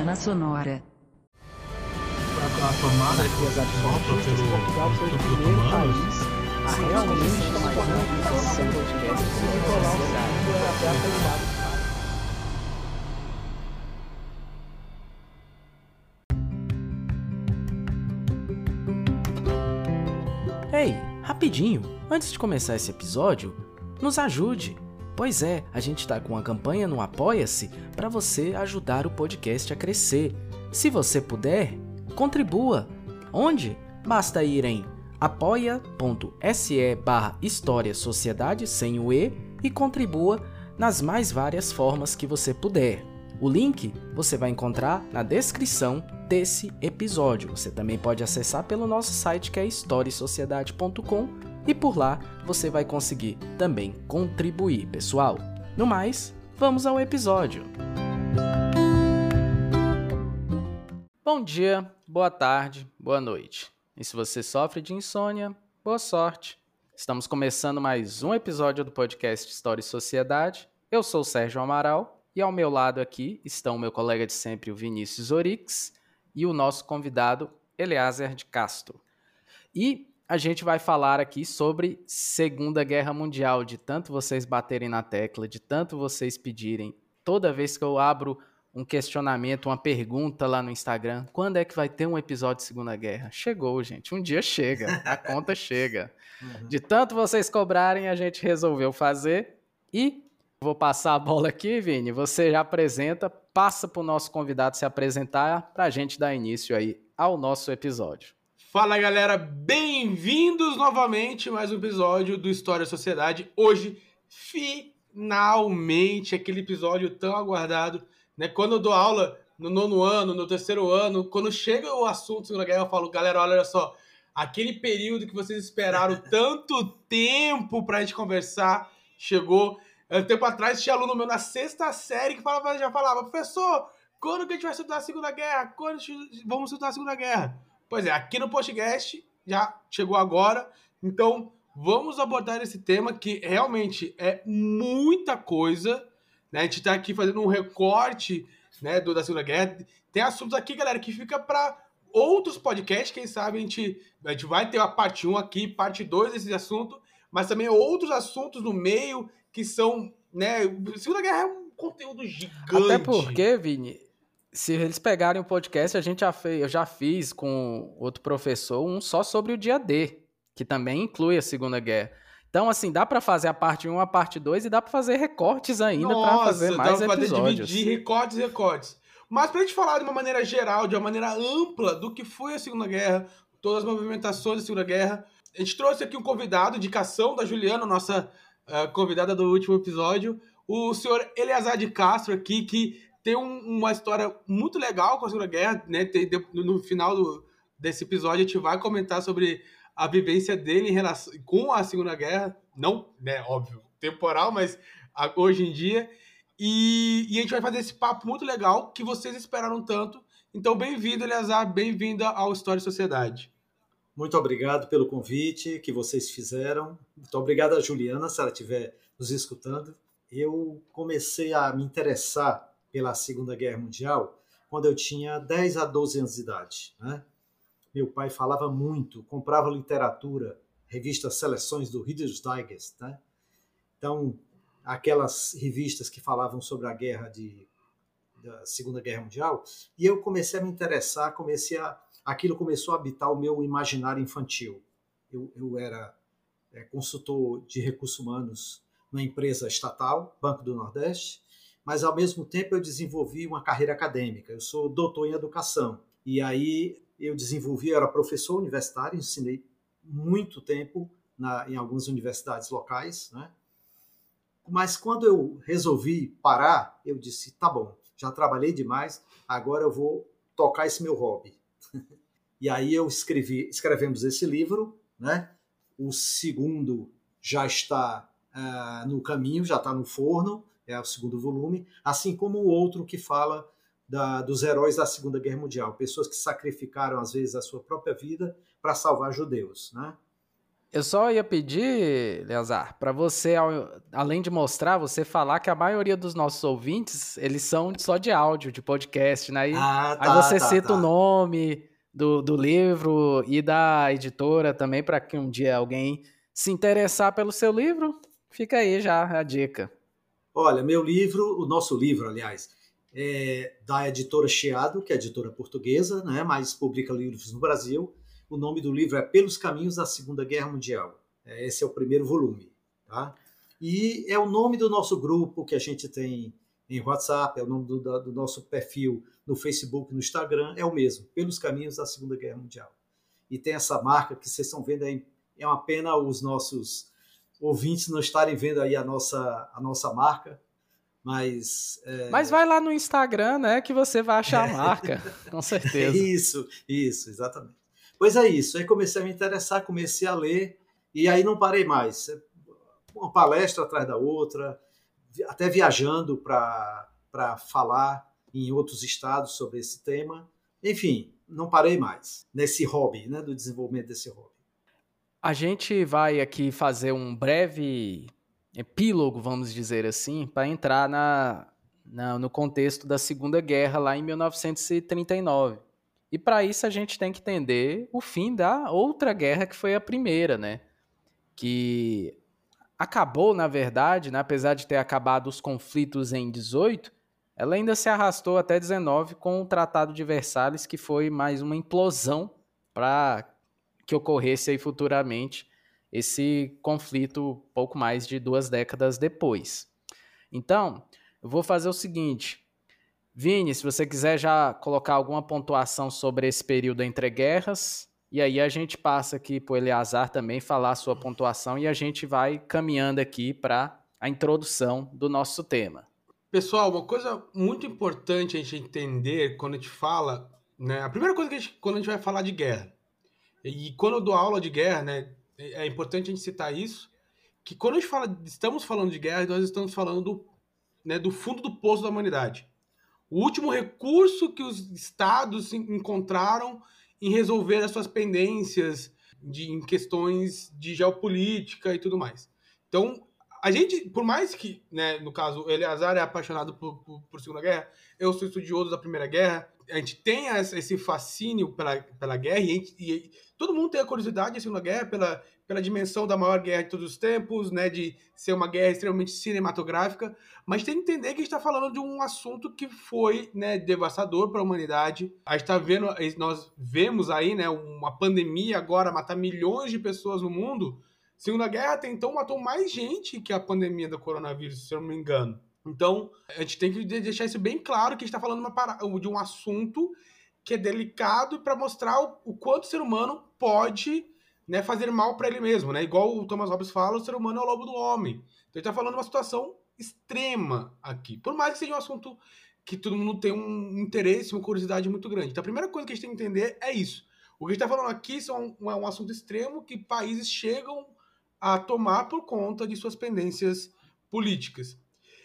Semana Sonora. A tomada que sopra pelo Portugal foi o pelo primeiro país a realmente tomar uma decisão podcast e colar o site até a qualidade. Ei, rapidinho, antes de começar esse episódio, nos ajude. Pois é, a gente tá com uma campanha no Apoia-se para você ajudar o podcast a crescer. Se você puder, contribua. Onde? Basta ir em apoia.se barra História Sociedade sem o E e contribua nas mais várias formas que você puder. O link você vai encontrar na descrição desse episódio. Você também pode acessar pelo nosso site que é historiesociedade.com e por lá você vai conseguir também contribuir, pessoal. No mais, vamos ao episódio. Bom dia, boa tarde, boa noite. E se você sofre de insônia, boa sorte. Estamos começando mais um episódio do podcast História e Sociedade. Eu sou o Sérgio Amaral e ao meu lado aqui estão o meu colega de sempre, o Vinícius Orix, e o nosso convidado, Eleazer de Castro. E a gente vai falar aqui sobre Segunda Guerra Mundial, de tanto vocês baterem na tecla, de tanto vocês pedirem. Toda vez que eu abro um questionamento, uma pergunta lá no Instagram, quando é que vai ter um episódio de Segunda Guerra? Chegou, gente. Um dia chega, a conta chega. De tanto vocês cobrarem, a gente resolveu fazer e vou passar a bola aqui, Vini. Você já apresenta, passa para o nosso convidado se apresentar para a gente dar início aí ao nosso episódio. Fala galera, bem-vindos novamente a mais um episódio do História e Sociedade. Hoje, finalmente, aquele episódio tão aguardado. Né? Quando eu dou aula no nono ano, no terceiro ano, quando chega o assunto Segunda Guerra, eu falo, galera, olha só, aquele período que vocês esperaram tanto tempo pra gente conversar, chegou. Um tempo atrás tinha aluno meu na sexta série que falava, já falava, professor, quando que a gente vai estudar a Segunda Guerra? Quando vamos estudar a Segunda Guerra? Pois é, aqui no podcast já chegou agora, então vamos abordar esse tema que realmente é muita coisa. Né? A gente está aqui fazendo um recorte né, do, da Segunda Guerra. Tem assuntos aqui, galera, que fica para outros podcasts. Quem sabe a gente, a gente vai ter a parte 1 aqui, parte 2 desse assunto, mas também outros assuntos no meio que são. Né, Segunda Guerra é um conteúdo gigante. Até porque, Vini, se eles pegarem o podcast, a gente já fez, eu já fiz com outro professor um só sobre o dia D, que também inclui a Segunda Guerra. Então, assim, dá pra fazer a parte 1, a parte 2 e dá pra fazer recortes ainda pra fazer mais dá pra episódios. dividir recortes e recortes. Mas pra gente falar de uma maneira geral, de uma maneira ampla do que foi a Segunda Guerra, todas as movimentações da Segunda Guerra, a gente trouxe aqui um convidado, indicação da Juliana, nossa eh, convidada do último episódio, o senhor Eleazar de Castro aqui, que tem um- uma história muito legal com a Segunda Guerra, né? No final do- desse episódio a gente vai comentar sobre a vivência dele em relação com a Segunda Guerra, não, né, óbvio, temporal, mas a- hoje em dia. E, e a gente vai fazer esse papo muito legal que vocês esperaram tanto. Então, bem-vindo, Eleazar, bem-vinda ao História e Sociedade. Muito obrigado pelo convite que vocês fizeram. Muito obrigado a Juliana, se ela estiver nos escutando. Eu comecei a me interessar pela Segunda Guerra Mundial quando eu tinha 10 a 12 anos de idade. Né? Meu pai falava muito, comprava literatura, revista Seleções do Reader's Digest. Né? Então, aquelas revistas que falavam sobre a guerra de, da Segunda Guerra Mundial, e eu comecei a me interessar, comecei a aquilo começou a habitar o meu imaginário infantil. Eu, eu era é, consultor de recursos humanos numa empresa estatal, Banco do Nordeste, mas ao mesmo tempo eu desenvolvi uma carreira acadêmica. Eu sou doutor em educação e aí eu desenvolvi, eu era professor universitário, ensinei muito tempo na, em algumas universidades locais, né? Mas quando eu resolvi parar, eu disse, tá bom, já trabalhei demais, agora eu vou tocar esse meu hobby. E aí eu escrevi, escrevemos esse livro, né? O segundo já está uh, no caminho, já está no forno, é o segundo volume, assim como o outro que fala da, dos heróis da Segunda Guerra Mundial, pessoas que sacrificaram às vezes a sua própria vida para salvar judeus, né? Eu só ia pedir, Leazar, para você, além de mostrar, você falar que a maioria dos nossos ouvintes, eles são só de áudio, de podcast, né? Aí, Ah, aí tá, você tá, cita tá. o nome do, do livro e da editora também, para que um dia alguém se interessar pelo seu livro, fica aí já a dica. Olha, meu livro, o nosso livro, aliás, é da editora Chiado, que é editora portuguesa, né, mas publica livros no Brasil. O nome do livro é Pelos Caminhos da Segunda Guerra Mundial. É, Esse é o primeiro volume. Tá? E é o nome do nosso grupo que a gente tem em WhatsApp, é o nome do, do nosso perfil no Facebook, no Instagram, é o mesmo, Pelos Caminhos da Segunda Guerra Mundial. E tem essa marca que vocês estão vendo aí, é uma pena os nossos ouvintes não estarem vendo aí a nossa, a nossa marca, mas é, Mas vai lá no Instagram, né, que você vai achar a marca, com certeza. Isso, isso, exatamente. Pois é isso. Aí comecei a me interessar, comecei a ler e aí não parei mais. Uma palestra atrás da outra, até viajando para falar em outros estados sobre esse tema. Enfim, não parei mais nesse hobby, né, do desenvolvimento desse hobby. A gente vai aqui fazer um breve epílogo, vamos dizer assim, para entrar na, na- no contexto da Segunda Guerra lá em 1939. E para isso a gente tem que entender o fim da outra guerra que foi a primeira, né? Que acabou, na verdade, né, apesar de ter acabado os conflitos em 18, ela ainda se arrastou até 19 com o Tratado de Versalhes, que foi mais uma implosão para que ocorresse aí futuramente esse conflito pouco mais de duas décadas depois. Então, eu vou fazer o seguinte. Vini, se você quiser já colocar alguma pontuação sobre esse período entre guerras, e aí a gente passa aqui para o Eleazar também falar a sua pontuação e a gente vai caminhando aqui para a introdução do nosso tema. Pessoal, uma coisa muito importante a gente entender quando a gente fala, né? A primeira coisa que a gente, quando a gente vai falar de guerra, e quando eu dou aula de guerra, né? É importante a gente citar isso, que quando a gente fala, estamos falando de guerra, nós estamos falando do, né, do fundo do poço da humanidade. O último recurso que os estados encontraram em resolver as suas pendências de, em questões de geopolítica e tudo mais. Então, a gente, por mais que, né, no caso, Eleazar é apaixonado por, por, por Segunda Guerra, eu sou estudioso da Primeira Guerra, a gente tem esse fascínio pela, pela guerra e, gente, e, todo mundo tem a curiosidade da Segunda Guerra pela, pela dimensão da maior guerra de todos os tempos, né, de ser uma guerra extremamente cinematográfica, mas tem que entender que a gente está falando de um assunto que foi né, devastador para a humanidade. A gente está vendo, nós vemos aí né, uma pandemia agora matar milhões de pessoas no mundo. Segunda Guerra até então matou mais gente que a pandemia do coronavírus, se eu não me engano. Então, a gente tem que deixar isso bem claro que a gente está falando de um assunto que é delicado para mostrar o, o, quanto o ser humano pode né, fazer mal para ele mesmo. Né? Igual o Thomas Hobbes fala, o ser humano é o lobo do homem. Então, ele está falando de uma situação extrema aqui. Por mais que seja um assunto que todo mundo tem um interesse, uma curiosidade muito grande. Então, a primeira coisa que a gente tem que entender é isso. O que a gente está falando aqui são, é um assunto extremo que países chegam a tomar por conta de suas pendências políticas.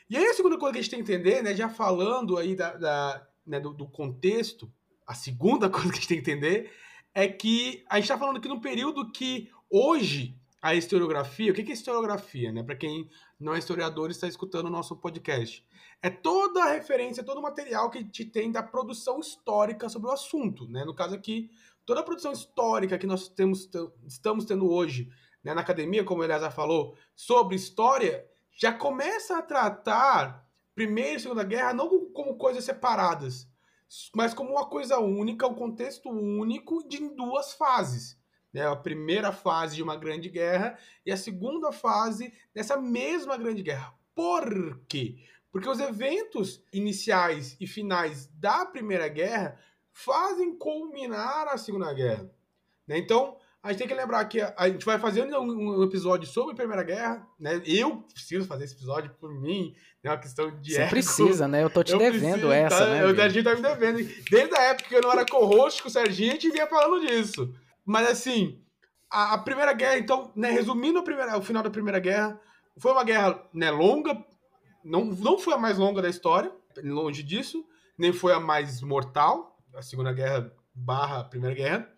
E aí a segunda coisa que a gente tem que entender, né, já falando aí da, da né, do, do, contexto, a segunda coisa que a gente tem que entender é que a gente está falando aqui num período que hoje a historiografia, o que é historiografia, né? Para quem não é historiador e está escutando o nosso podcast, é toda a referência, todo o material que a gente tem da produção histórica sobre o assunto, né? No caso aqui, toda a produção histórica que nós temos, estamos tendo hoje né, na academia, como o Eliasa falou, sobre história, já começa a tratar Primeira e Segunda Guerra não como coisas separadas, mas como uma coisa única, um contexto único de duas fases. Né? A primeira fase de uma grande guerra e a segunda fase dessa mesma grande guerra. Por quê? Porque os eventos iniciais e finais da Primeira Guerra fazem culminar a Segunda Guerra. Né? Então, a gente tem que lembrar que a gente vai fazer um episódio sobre a Primeira Guerra, né? Eu preciso fazer esse episódio por mim, é uma questão de Você precisa, né? Eu tô te eu devendo preciso, essa, tá? né? Eu, a gente tá me devendo. Desde a época que eu não era co-host com o Serginho, a gente vinha falando disso. Mas assim, a, a Primeira Guerra, então, né, resumindo a primeira, o final da Primeira Guerra, foi uma guerra né, longa, não, não foi a mais longa da história, longe disso, nem foi a mais mortal, a Segunda Guerra barra a Primeira Guerra,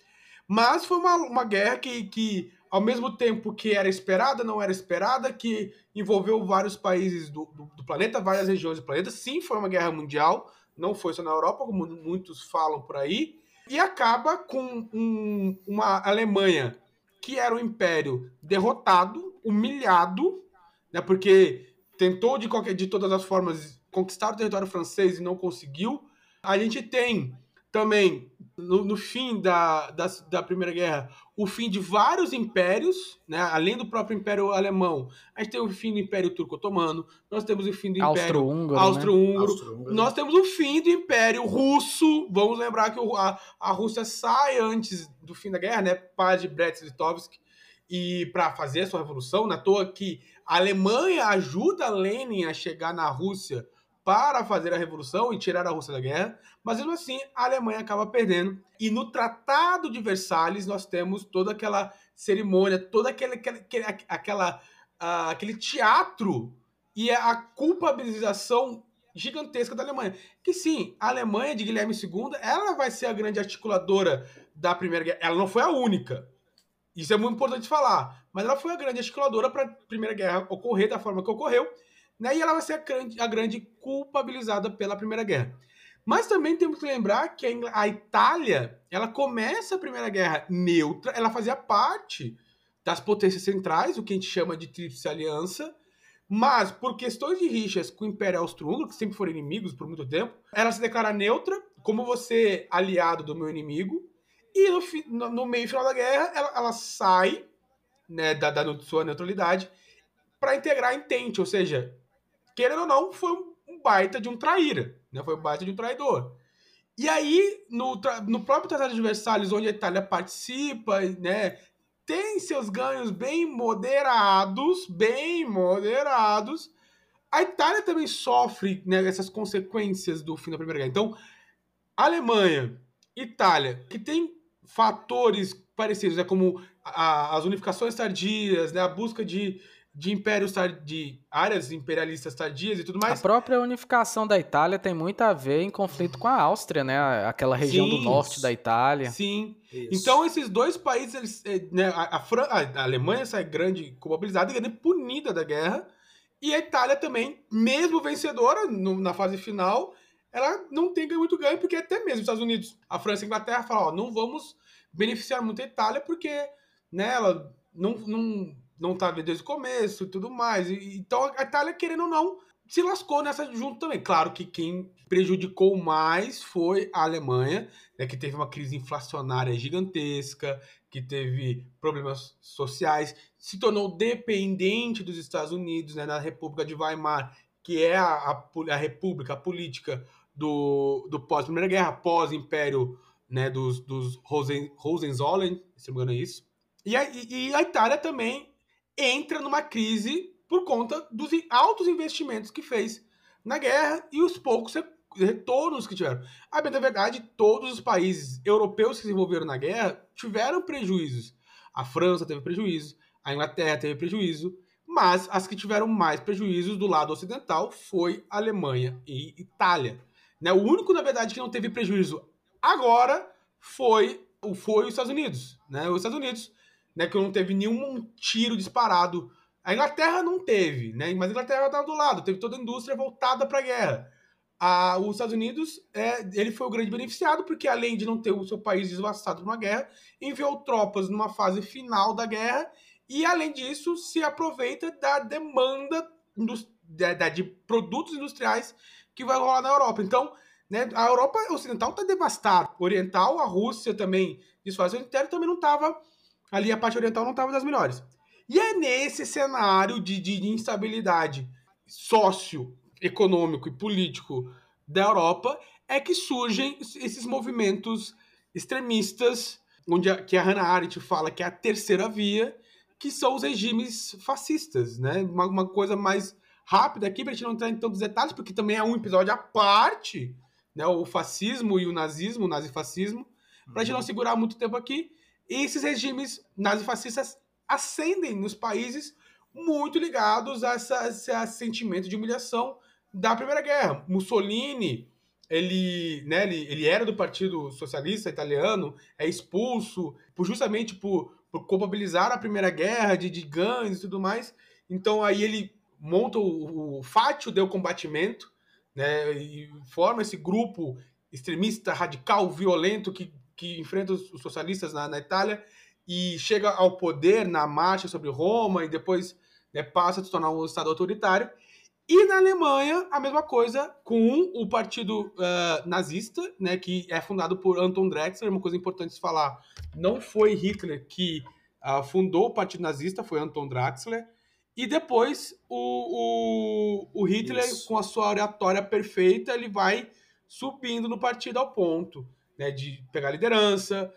mas foi uma, uma guerra que, que ao mesmo tempo que era esperada, não era esperada, que envolveu vários países do, do, do, planeta, várias regiões do planeta. Sim, foi uma guerra mundial, não foi só na Europa, como muitos falam por aí. E acaba com um, uma Alemanha que era um império derrotado, humilhado, né, porque tentou de, qualquer, de todas as formas conquistar o território francês e não conseguiu. A gente tem também, no, no fim da, da, da, Primeira Guerra, o fim de vários impérios, né? além do próprio Império Alemão. A gente tem o fim do Império Turco-Otomano, nós temos o fim do Império Austro-Húngaro, Austro-Húngaro né? nós temos o fim do Império Russo. Vamos lembrar que a, a Rússia sai antes do fim da guerra, né? Paz de Brest-Litovsk, e para fazer a sua revolução, na toa que a Alemanha ajuda Lenin a chegar na Rússia para fazer a revolução e tirar a Rússia da guerra, mas mesmo assim a Alemanha acaba perdendo. E no Tratado de Versalhes nós temos toda aquela cerimônia, toda aquele, aquele, aquela, uh, aquele teatro e a culpabilização gigantesca da Alemanha. Que sim, a Alemanha de Guilherme II, ela vai ser a grande articuladora da Primeira Guerra. Ela não foi a única. Isso é muito importante falar. Mas ela foi a grande articuladora para a Primeira Guerra ocorrer da forma que ocorreu né? E ela vai ser a grande, a grande culpabilizada pela Primeira Guerra. Mas também temos que lembrar que a Itália, ela começa a Primeira Guerra neutra, ela fazia parte das potências centrais, o que a gente chama de Tríplice Aliança, mas por questões de rixas com o Império Austro-Húngaro, que sempre foram inimigos por muito tempo, ela se declara neutra, como você aliado do meu inimigo, e no, no, no meio final da guerra ela, ela sai né, da, da sua neutralidade para integrar a Entente, ou seja, querendo ou não, foi um baita de um traíra, né? Foi um baita de um traidor. E aí, no, no próprio Tratado de Versalhes, onde a Itália participa, né, tem seus ganhos bem moderados, bem moderados, a Itália também sofre né, essas consequências do fim da Primeira Guerra. Então, Alemanha, Itália, que tem fatores parecidos, né, como a, as unificações tardias, né, a busca de de impérios de áreas imperialistas tardias e tudo mais. A própria unificação da Itália tem muito a ver em conflito com a Áustria, né? Aquela região sim, do norte da Itália. Sim. Isso. Então esses dois países, eles, eh, né, a, a, a, Alemanha sai grande culpabilizada e grande punida da guerra, e a Itália também, mesmo vencedora no, na fase final, ela não tem muito ganho porque até mesmo os Estados Unidos, a França e a Inglaterra falam, ó, não vamos beneficiar muito a Itália porque, né, ela não, não não estava desde o começo e tudo mais. Então a Itália, querendo ou não, se lascou nessa junto também. Claro que quem prejudicou mais foi a Alemanha, né, que teve uma crise inflacionária gigantesca, que teve problemas sociais, se tornou dependente dos Estados Unidos, né, na República de Weimar, que é a, a, a república a política do, do pós-Primeira Guerra, pós-Império né, dos, dos Rosen, Hohenzollern, se não me engano é isso. E a, e a Itália também entra numa crise por conta dos altos investimentos que fez na guerra e os poucos retornos que tiveram. A bem da verdade, todos os países europeus que se envolveram na guerra tiveram prejuízos. A França teve prejuízo, a Inglaterra teve prejuízo, mas as que tiveram mais prejuízos do lado ocidental foi Alemanha e Itália. Né? O único, na verdade, que não teve prejuízo agora foi, foi os Estados Unidos. Né? Os Estados Unidos né, que não teve nenhum tiro disparado. A Inglaterra não teve, né, mas a Inglaterra estava do lado, teve toda a indústria voltada para a guerra. Os Estados Unidos, é, ele foi o grande beneficiado, porque além de não ter o seu país devastado por uma guerra, enviou tropas numa fase final da guerra e, além disso, se aproveita da demanda de, de produtos industriais que vai rolar na Europa. Então, né, a Europa Ocidental está devastada. Oriental, a Rússia também, desfaz o inteiro também não estava ali a parte oriental não estava das melhores. E é nesse cenário de, de, de instabilidade socioeconômico e político da Europa é que surgem esses movimentos extremistas, onde a, que a Hannah Arendt fala que é a terceira via, que são os regimes fascistas, né? Uma, uma coisa mais rápida aqui, para a gente não entrar em tantos detalhes, porque também é um episódio à parte, né? O fascismo e o nazismo, o nazifascismo, para a gente não segurar muito tempo aqui. Esses regimes nazifascistas ascendem nos países muito ligados a, essa, esse sentimento de humilhação da Primeira Guerra. Mussolini, ele, né, ele, ele era do Partido Socialista Italiano, é expulso por, justamente por, por culpabilizar a Primeira Guerra de, de e tudo mais. Então aí ele monta o, o Fátio deu combatimento, né, e forma esse grupo extremista, radical, violento que, que enfrenta os, os socialistas na, na, Itália e chega ao poder na marcha sobre Roma e depois né, passa a se tornar um estado autoritário. E na Alemanha, a mesma coisa com o partido uh, nazista, né, que é fundado por Anton Drexler, uma coisa importante de falar, não foi Hitler que uh, fundou o partido nazista, foi Anton Drexler, e depois o, o, o Hitler, Isso. com a sua oratória perfeita, ele vai subindo no partido ao ponto né, de pegar liderança,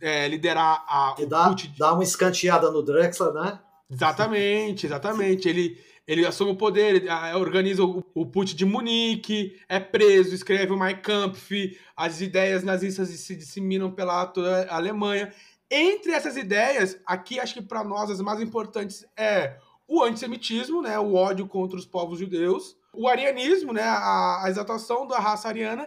é, liderar a... E dá, dá uma escanteada no Drexler, né? Exatamente, exatamente. Ele ele assume o poder, ele ah, organiza o, o put de Munique, é preso, escreve o Mein Kampf, as ideias nazistas se disseminam pela toda a Alemanha. Entre essas ideias, aqui acho que para nós as mais importantes é o antissemitismo, né, o ódio contra os povos judeus, o arianismo, né, a, a exaltação da raça ariana,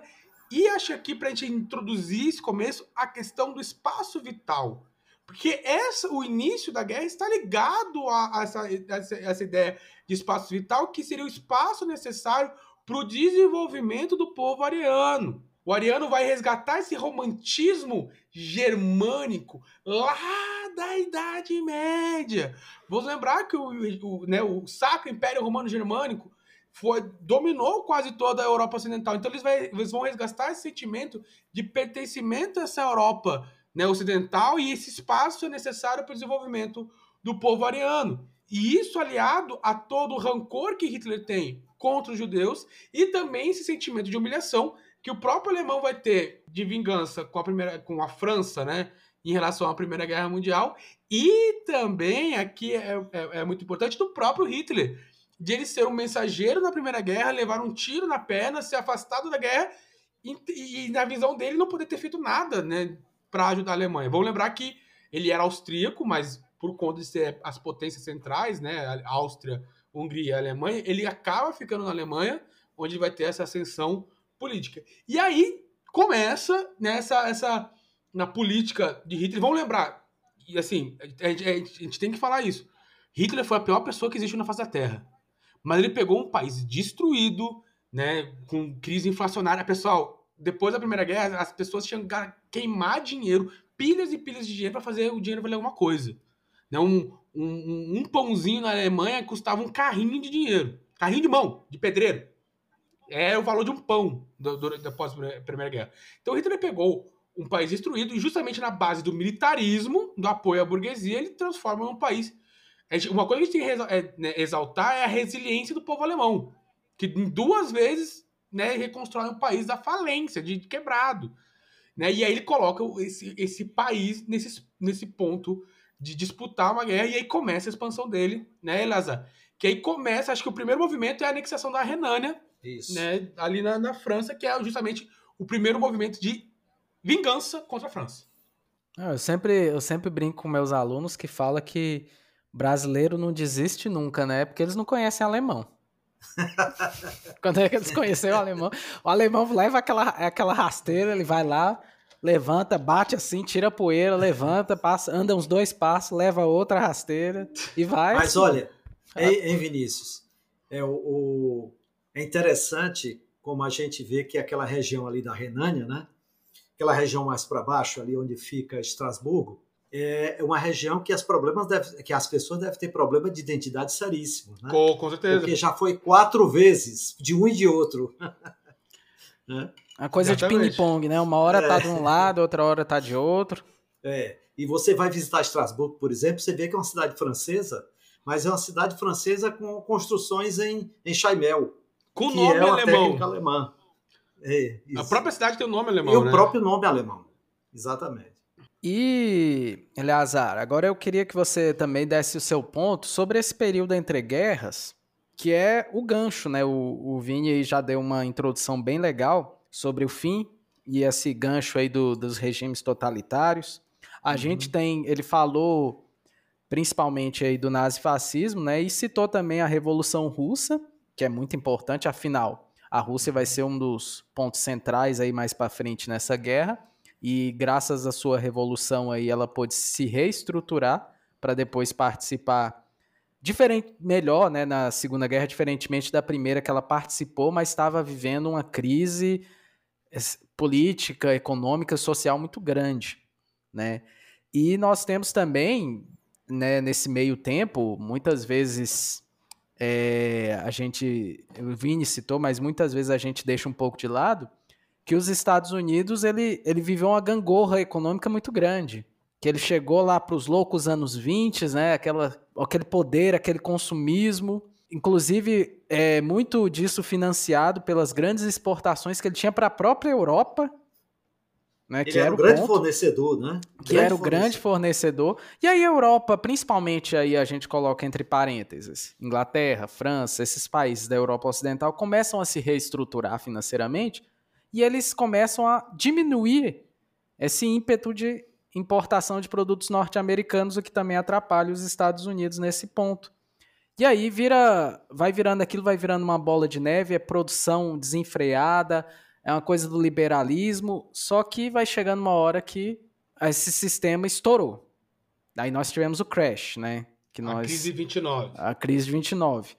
e acho aqui para a gente introduzir esse começo a questão do espaço vital. Porque essa, o início da guerra está ligado a, a, essa, a essa, ideia de espaço vital, que seria o espaço necessário para o desenvolvimento do povo ariano. O ariano vai resgatar esse romantismo germânico lá da Idade Média. Vamos lembrar que o, o, né, o Sacro Império Romano Germânico foi, dominou quase toda a Europa Ocidental. Então eles, vai, eles vão resgatar esse sentimento de pertencimento a essa Europa né, ocidental e esse espaço é necessário para o desenvolvimento do povo ariano. E isso aliado a todo o rancor que Hitler tem contra os judeus e também esse sentimento de humilhação que o próprio alemão vai ter de vingança com a primeira com a França, né, em relação à Primeira Guerra Mundial e também aqui é, é, é muito importante do próprio Hitler de ele ser um mensageiro na Primeira Guerra, levar um tiro na perna, ser afastado da guerra e, e na visão dele não poder ter feito nada, né, para ajudar a Alemanha. Vamos lembrar que ele era austríaco, mas por conta de ser as potências centrais, né, Áustria, Hungria e Alemanha, ele acaba ficando na Alemanha, onde vai ter essa ascensão política. E aí começa nessa essa na política de Hitler. Vamos lembrar, e assim, a gente, a gente tem que falar isso. Hitler foi a pior pessoa que existe na face da Terra. Mas ele pegou um país destruído, né, com crise inflacionária. Pessoal, depois da Primeira Guerra, as pessoas tinham que queimar dinheiro, pilhas e pilhas de dinheiro para fazer o dinheiro valer alguma coisa. Né? Um, um, um, pãozinho na Alemanha custava um carrinho de dinheiro. Carrinho de mão, de pedreiro. É o valor de um pão após a Primeira Guerra. Então Hitler pegou um país destruído e justamente na base do militarismo, do apoio à burguesia, ele transforma num país... Uma coisa que a gente tem que é, né, exaltar é a resiliência do povo alemão, que em duas vezes né, reconstrói um país da falência, de quebrado. Né? E aí ele coloca esse, esse país nesse, nesse ponto de disputar uma guerra, e aí começa a expansão dele, né, Elazar? Que aí começa, acho que o primeiro movimento é a anexação da Renânia, Isso. né, ali na, na França, que é justamente o primeiro movimento de vingança contra a França. Ah, eu sempre, eu sempre brinco com meus alunos que fala que brasileiro não desiste nunca, né? Porque eles não conhecem alemão. Quando é eles conheceram o alemão, o alemão leva aquela, aquela rasteira, ele vai lá, levanta, bate assim, tira a poeira, levanta, passa, anda uns dois passos, leva outra rasteira e vai. Mas olha, em, Vinícius, é, o, o, é interessante como a gente vê que aquela região ali da Renânia, né? Aquela região mais para baixo, ali onde fica Estrasburgo, é uma região que as problemas deve, que as pessoas devem ter problema de identidade seríssimo, né? Com, com certeza. Porque já foi quatro vezes de um e de outro. né? A coisa Exatamente. de ping-pong, né? Uma hora é. tá de um lado, outra hora tá de outro. É. E você vai visitar Estrasburgo, por exemplo, você vê que é uma cidade francesa, mas é uma cidade francesa com construções em, em Chaimel. Com nome é alemão. alemã. É, a própria cidade tem o um nome alemão. E né? o próprio nome alemão. Exatamente. E, Eleazar, agora eu queria que você também desse o seu ponto sobre esse período entre guerras, que é o gancho, né? O, o Vini já deu uma introdução bem legal sobre o fim e esse gancho aí do, dos regimes totalitários. A uhum. gente tem, ele falou principalmente aí do nazifascismo, né? E citou também a Revolução Russa, que é muito importante, afinal, a Rússia vai ser um dos pontos centrais aí mais para frente nessa guerra. E graças à sua revolução aí ela pôde se reestruturar para depois participar diferente, melhor, né, na Segunda Guerra, diferentemente da primeira que ela participou, mas estava vivendo uma crise política, econômica, social muito grande, né? E nós temos também, né, nesse meio tempo, muitas vezes é, a gente, o Vini citou, mas muitas vezes a gente deixa um pouco de lado, que os Estados Unidos ele, ele viveu uma gangorra econômica muito grande. Que ele chegou lá para os loucos anos 20, né? Aquela, aquele poder, aquele consumismo. Inclusive, é, muito disso financiado pelas grandes exportações que ele tinha para a própria Europa. Né, que era, era o grande ponto, fornecedor, né? Que grande era o grande fornecedor. E aí a Europa, principalmente aí a gente coloca entre parênteses, Inglaterra, França, esses países da Europa Ocidental começam a se reestruturar financeiramente e eles começam a diminuir esse ímpeto de importação de produtos norte-americanos, o que também atrapalha os Estados Unidos nesse ponto. E aí vira, vai virando aquilo, vai virando uma bola de neve, é produção desenfreada, é uma coisa do liberalismo, só que vai chegando uma hora que esse sistema estourou. Daí nós tivemos o crash, né? Que nós, a crise de 29. A crise de 29.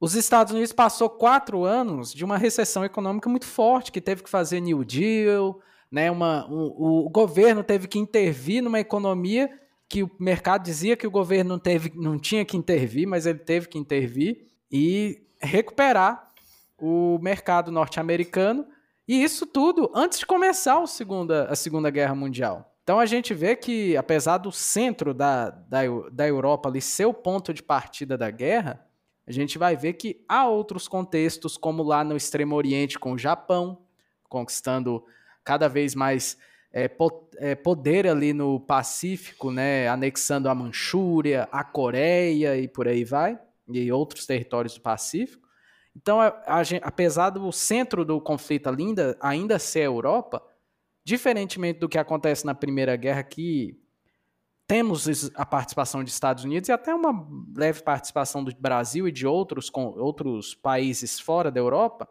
Os Estados Unidos passou quatro anos de uma recessão econômica muito forte, que teve que fazer New Deal, né? Uma, um, o governo teve que intervir numa economia que o mercado dizia que o governo não, teve, não tinha que intervir, mas ele teve que intervir e recuperar o mercado norte-americano. E isso tudo antes de começar a Segunda, a segunda Guerra Mundial. Então a gente vê que, apesar do centro da, da, da Europa ali ser o ponto de partida da guerra, a gente vai ver que há outros contextos, como lá no Extremo Oriente com o Japão, conquistando cada vez mais é, é, poder ali no Pacífico, né, anexando a Manchúria, a Coreia e por aí vai, e outros territórios do Pacífico. Então, a, a, apesar do centro do conflito ainda, ainda ser a Europa, diferentemente do que acontece na Primeira Guerra, que temos a participação dos Estados Unidos e até uma leve participação do Brasil e de outros, com, outros países fora da Europa,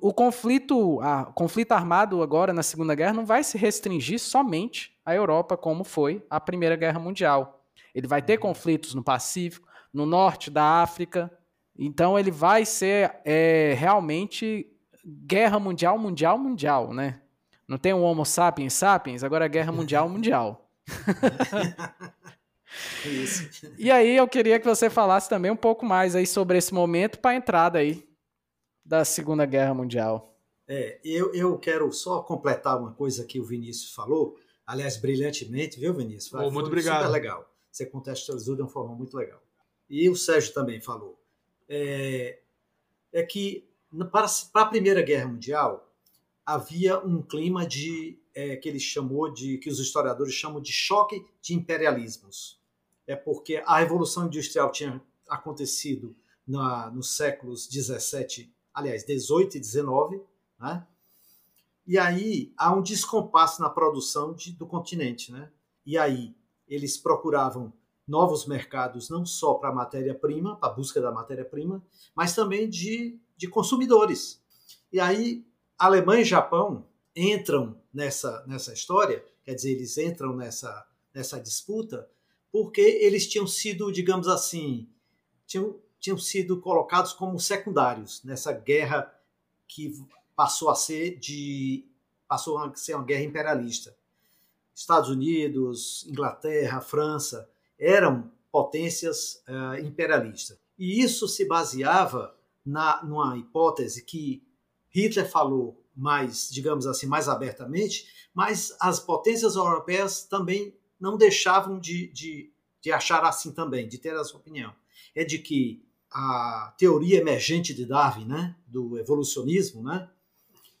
o conflito, a, conflito armado agora na Segunda Guerra não vai se restringir somente à Europa, como foi a Primeira Guerra Mundial. Ele vai ter conflitos no Pacífico, no norte da África. Então ele vai ser é, realmente guerra mundial, mundial, mundial, né? Não tem um Homo sapiens sapiens, agora é guerra mundial, mundial. Isso. E aí eu queria que você falasse também um pouco mais aí sobre esse momento para a entrada aí da Segunda Guerra Mundial. É, eu, eu quero só completar uma coisa que o Vinícius falou, aliás, brilhantemente, viu, Vinícius? Oh, muito obrigado. Super legal. Você contextualizou de uma forma muito legal. E o Sérgio também falou. É, é que para, para a Primeira Guerra Mundial havia um clima de é, que ele chamou de, que os historiadores chamam de choque de imperialismos. É porque a Revolução Industrial tinha acontecido na, nos séculos 17, aliás, 18 e 19, né? E aí há um descompasso na produção de, do continente, né? E aí eles procuravam novos mercados não só para matéria-prima, para a busca da matéria-prima, mas também de, de consumidores. E aí Alemanha e Japão entram nessa, nessa história, quer dizer, eles entram nessa, nessa disputa, porque eles tinham sido, digamos assim, tinham, tinham sido colocados como secundários nessa guerra que passou a ser de passou a ser uma guerra imperialista. Estados Unidos, Inglaterra, França eram potências uh, imperialistas. E isso se baseava na numa hipótese que Hitler falou mais, digamos assim, mais abertamente, mas as potências europeias também não deixavam de, de, de achar assim também, de ter essa opinião. É de que a teoria emergente de Darwin, né, do evolucionismo, né,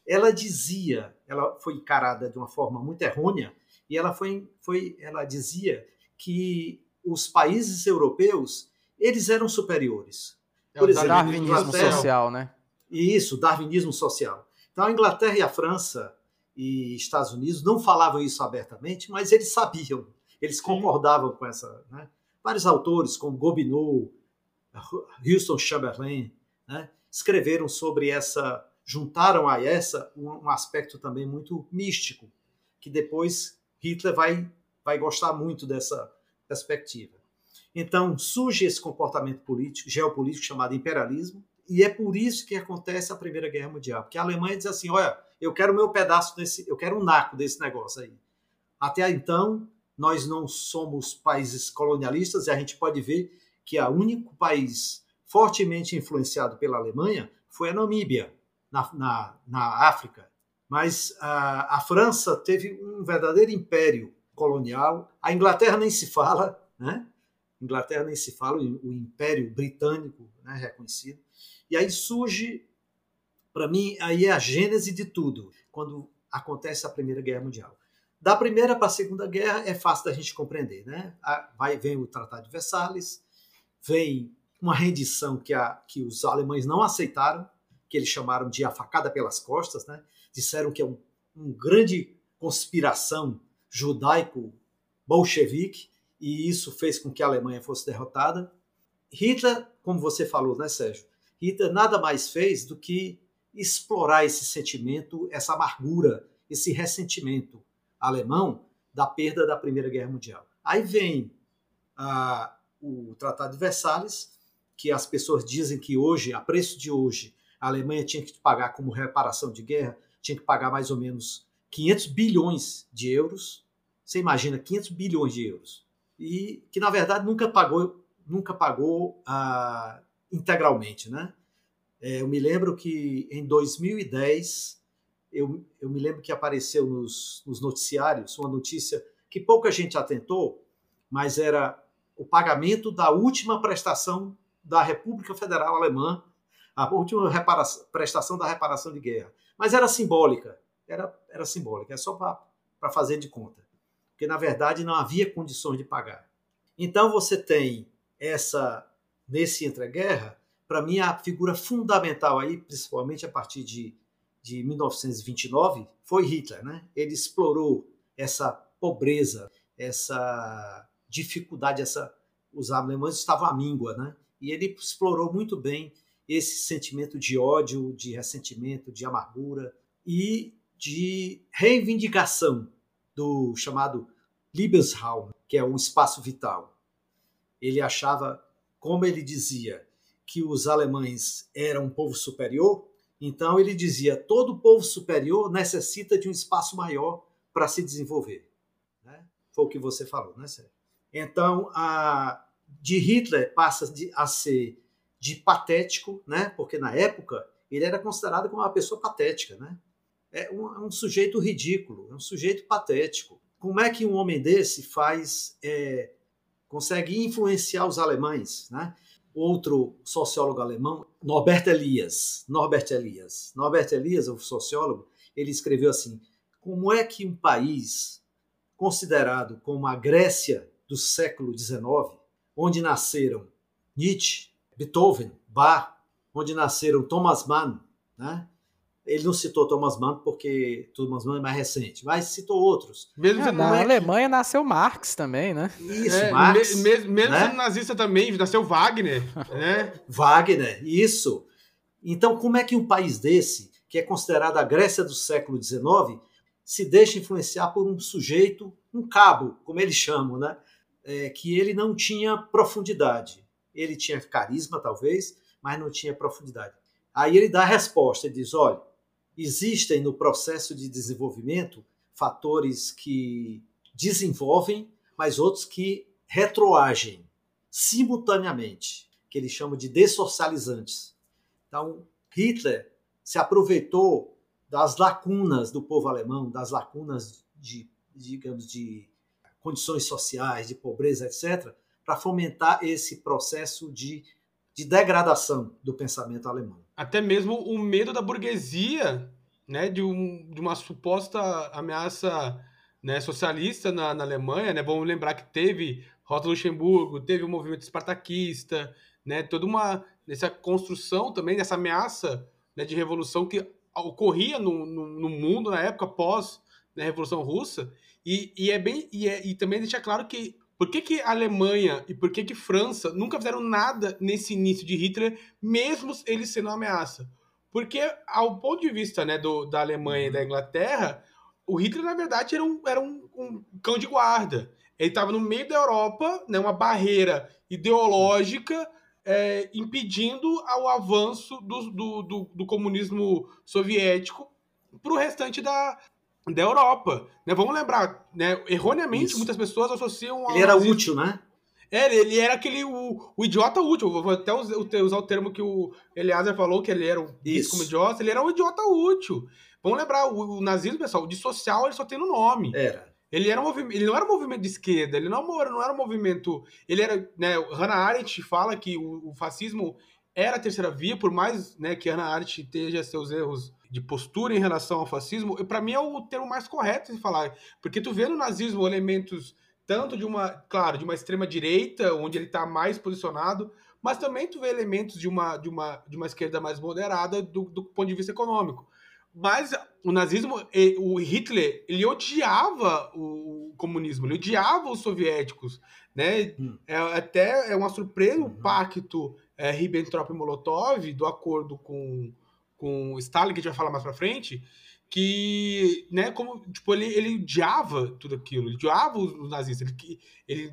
ela dizia, ela foi encarada de uma forma muito errônea, e ela foi, foi ela dizia que os países europeus eles eram superiores. É Por exemplo, darwinismo social, né? Isso, darwinismo social. Então a Inglaterra e a França e Estados Unidos não falavam isso abertamente, mas eles sabiam, eles concordavam com essa. Né? Vários autores, como Gobineau, Houston Chamberlain, né? escreveram sobre essa, juntaram a essa um, um aspecto também muito místico, que depois Hitler vai, vai gostar muito dessa perspectiva. Então surge esse comportamento político, geopolítico chamado imperialismo, e é por isso que acontece a Primeira Guerra Mundial, porque a Alemanha diz assim, olha, eu quero meu pedaço desse, eu quero um naco desse negócio aí. Até então, nós não somos países colonialistas e a gente pode ver que o único país fortemente influenciado pela Alemanha foi a Namíbia, na, na, na África. Mas a, a, França teve um verdadeiro império colonial. A Inglaterra nem se fala, né? Inglaterra nem se fala, o Império Britânico, né, reconhecido. E aí surge, para mim, aí é a gênese de tudo, quando acontece a Primeira Guerra Mundial. Da Primeira para a Segunda Guerra é fácil da gente compreender, né? Vai, vem o Tratado de Versalhes, vem uma rendição que, a, que os alemães não aceitaram, que eles chamaram de a facada pelas costas, né? disseram que é um, um grande conspiração judaico-bolchevique, e isso fez com que a Alemanha fosse derrotada. Hitler, como você falou, né, Sérgio? Hitler nada mais fez do que explorar esse sentimento, essa amargura, esse ressentimento alemão da perda da Primeira Guerra Mundial. Aí vem ah, o Tratado de Versalhes, que as pessoas dizem que hoje, a preço de hoje, a Alemanha tinha que pagar como reparação de guerra, tinha que pagar mais ou menos 500 bilhões de euros. Você imagina 500 bilhões de euros. E que na verdade nunca pagou, nunca pagou ah, integralmente, né? É, eu me lembro que em 2010 eu, eu me lembro que apareceu nos, nos noticiários uma notícia que pouca gente atentou, mas era o pagamento da última prestação da República Federal Alemã, a última prestação da reparação de guerra. Mas era simbólica, era, era simbólica, é só para fazer de conta. Porque, na verdade, não havia condições de pagar. Então, você tem essa, nesse entreguerra, para mim, a figura fundamental aí, principalmente a partir de, de 1929, foi Hitler. Né? Ele explorou essa pobreza, essa dificuldade, essa os alemães estavam à míngua, né? E ele explorou muito bem esse sentimento de ódio, de ressentimento, de amargura e de reivindicação do chamado Lebensraum, que é o espaço vital. Ele achava, como ele dizia, que os alemães eram um povo superior, então ele dizia: todo povo superior necessita de um espaço maior para se desenvolver. Né? Foi o que você falou, né, Sérgio? Então, a, de Hitler passa de, a ser de patético, né? porque na época ele era considerado como uma pessoa patética. Né? É um, é um sujeito ridículo, é um sujeito patético. Como é que um homem desse faz, é, consegue influenciar os alemães? Né? Outro sociólogo alemão, Norbert Elias, Norbert Elias, Norbert Elias, o sociólogo, ele escreveu assim: como é que um país considerado como a Grécia do século XIX, onde nasceram Nietzsche, Beethoven, Bach, onde nasceram Thomas Mann, né? Ele não citou Thomas Mann porque Thomas Mann é mais recente, mas citou outros. Mesmo é, na é Alemanha que... nasceu Marx também, né? Isso, é, Marx. Me, me, mesmo né? nazista também, nasceu Wagner, né? Wagner, isso. Então, como é que um país desse, que é considerado a Grécia do século XIX, se deixa influenciar por um sujeito, um cabo, como eles chamam, né? é, que ele não tinha profundidade. Ele tinha carisma, talvez, mas não tinha profundidade. Aí ele dá a resposta, ele diz: olha, existem no processo de desenvolvimento fatores que desenvolvem, mas outros que retroagem simultaneamente, que ele chama de dessocializantes. Então, Hitler se aproveitou das lacunas do povo alemão, das lacunas de, digamos, de condições sociais, de pobreza, etc., para fomentar esse processo de, de degradação do pensamento alemão. Até mesmo o medo da burguesia, né, de, um, de uma suposta ameaça né, socialista na, na Alemanha, né? Vamos lembrar que teve Rosa Luxemburgo, teve o movimento espartaquista, né? Toda uma nessa construção também dessa ameaça né, de revolução que ocorria no, no, no mundo na época pós né, Revolução Russa e, e é bem e, é, e também deixa claro que por que, que a Alemanha e por que, que França nunca fizeram nada nesse início de Hitler, mesmo eles sendo uma ameaça? Porque, ao ponto de vista né, do, da Alemanha e da Inglaterra, o Hitler, na verdade, era um, era um, um cão de guarda. Ele estava no meio da Europa, né, uma barreira ideológica é, impedindo o avanço do, do, do, do comunismo soviético para o restante da, da Europa. Né? Vamos lembrar, né? erroneamente, Isso. muitas pessoas associam Ele era nazismo- útil, né? É, ele era aquele o, o idiota útil. Eu vou até usar, usar o termo que o Eleazar falou, que ele era um Isso. como idiota. Ele era um idiota útil. Vamos lembrar, o, o nazismo, pessoal, de social ele só tem no nome. Era. Ele, era um movimento, ele não era um movimento de esquerda, ele não, era- não era um movimento. Ele era. Né, Hannah Arendt fala que o, o fascismo era a terceira via, por mais né, que Hannah Arendt tenha seus erros de postura em relação ao fascismo, para mim é o termo mais correto de falar. Porque tu vê no nazismo elementos tanto de uma, claro, de uma extrema direita, onde ele está mais posicionado, mas também tu vê elementos de uma, de uma, de uma esquerda mais moderada do, do ponto de vista econômico. Mas o nazismo, o Hitler, ele odiava o comunismo, ele odiava os soviéticos, né? Hum. É, até é uma surpresa o Uhum. pacto é, Ribbentrop-Molotov do acordo com, com Stalin, que a gente vai falar mais pra frente, que, né, como, tipo, ele, ele odiava tudo aquilo, ele odiava os, nazistas, ele, ele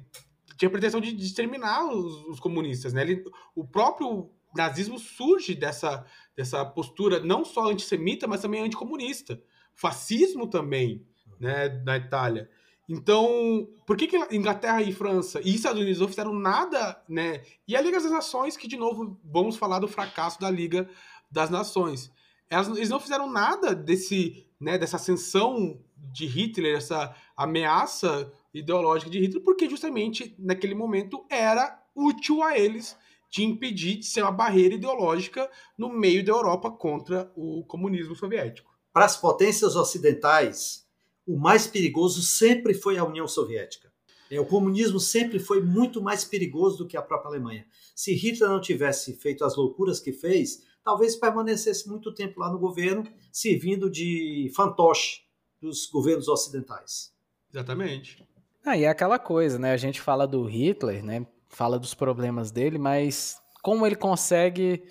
tinha a pretensão de, de exterminar os, os comunistas, né? Ele, o próprio nazismo surge dessa, dessa postura não só antissemita, mas também anticomunista. Fascismo também, né, na Itália. Então, por que, que Inglaterra e França e Estados Unidos não fizeram nada, né? E a Liga das Nações, que de novo vamos falar do fracasso da Liga das Nações. Elas, eles não fizeram nada desse, né, dessa ascensão de Hitler, essa ameaça ideológica de Hitler, porque justamente naquele momento era útil a eles de impedir de ser uma barreira ideológica no meio da Europa contra o comunismo soviético. Para as potências ocidentais, o mais perigoso sempre foi a União Soviética. É, o comunismo sempre foi muito mais perigoso do que a própria Alemanha. Se Hitler não tivesse feito as loucuras que fez, talvez permanecesse muito tempo lá no governo, servindo de fantoche dos governos ocidentais. Exatamente. Ah, e é aquela coisa, né? A gente fala do Hitler, né? Fala dos problemas dele, mas como ele consegue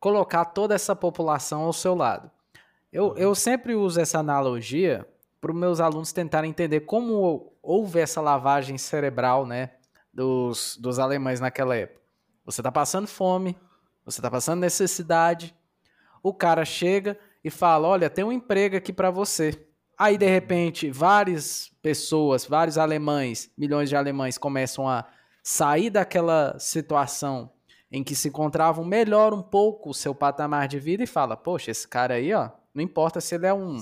colocar toda essa população ao seu lado? Eu, eu sempre uso essa analogia para os meus alunos tentarem entender como houve essa lavagem cerebral, né? Dos, dos alemães naquela época. Você está passando fome, você está passando necessidade, o cara chega e fala: Olha, tem um emprego aqui para você. Aí, de repente, várias pessoas, vários alemães, milhões de alemães começam a sair daquela situação em que se encontravam, melhora um pouco o seu patamar de vida e fala: Poxa, esse cara aí, ó, não importa se ele é um.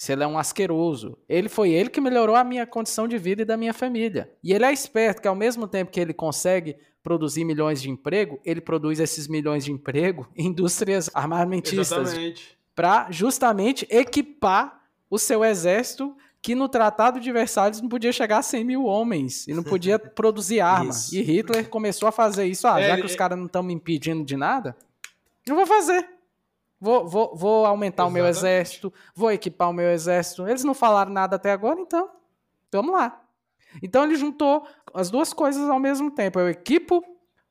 Se ele é um asqueroso, ele foi ele que melhorou a minha condição de vida e da minha família. E ele é esperto que ao mesmo tempo que ele consegue produzir milhões de emprego, ele produz esses milhões de emprego em indústrias armamentistas para justamente equipar o seu exército que no Tratado de Versalhes não podia chegar a 100 mil homens e não podia produzir arma. Isso. E Hitler começou a fazer isso. Ah, É, já que os caras não estão me impedindo de nada, eu vou fazer. Vou, vou, vou aumentar o meu Exatamente. exército, vou equipar o meu exército. Eles não falaram nada até agora, então vamos lá. Então ele juntou as duas coisas ao mesmo tempo. Eu equipo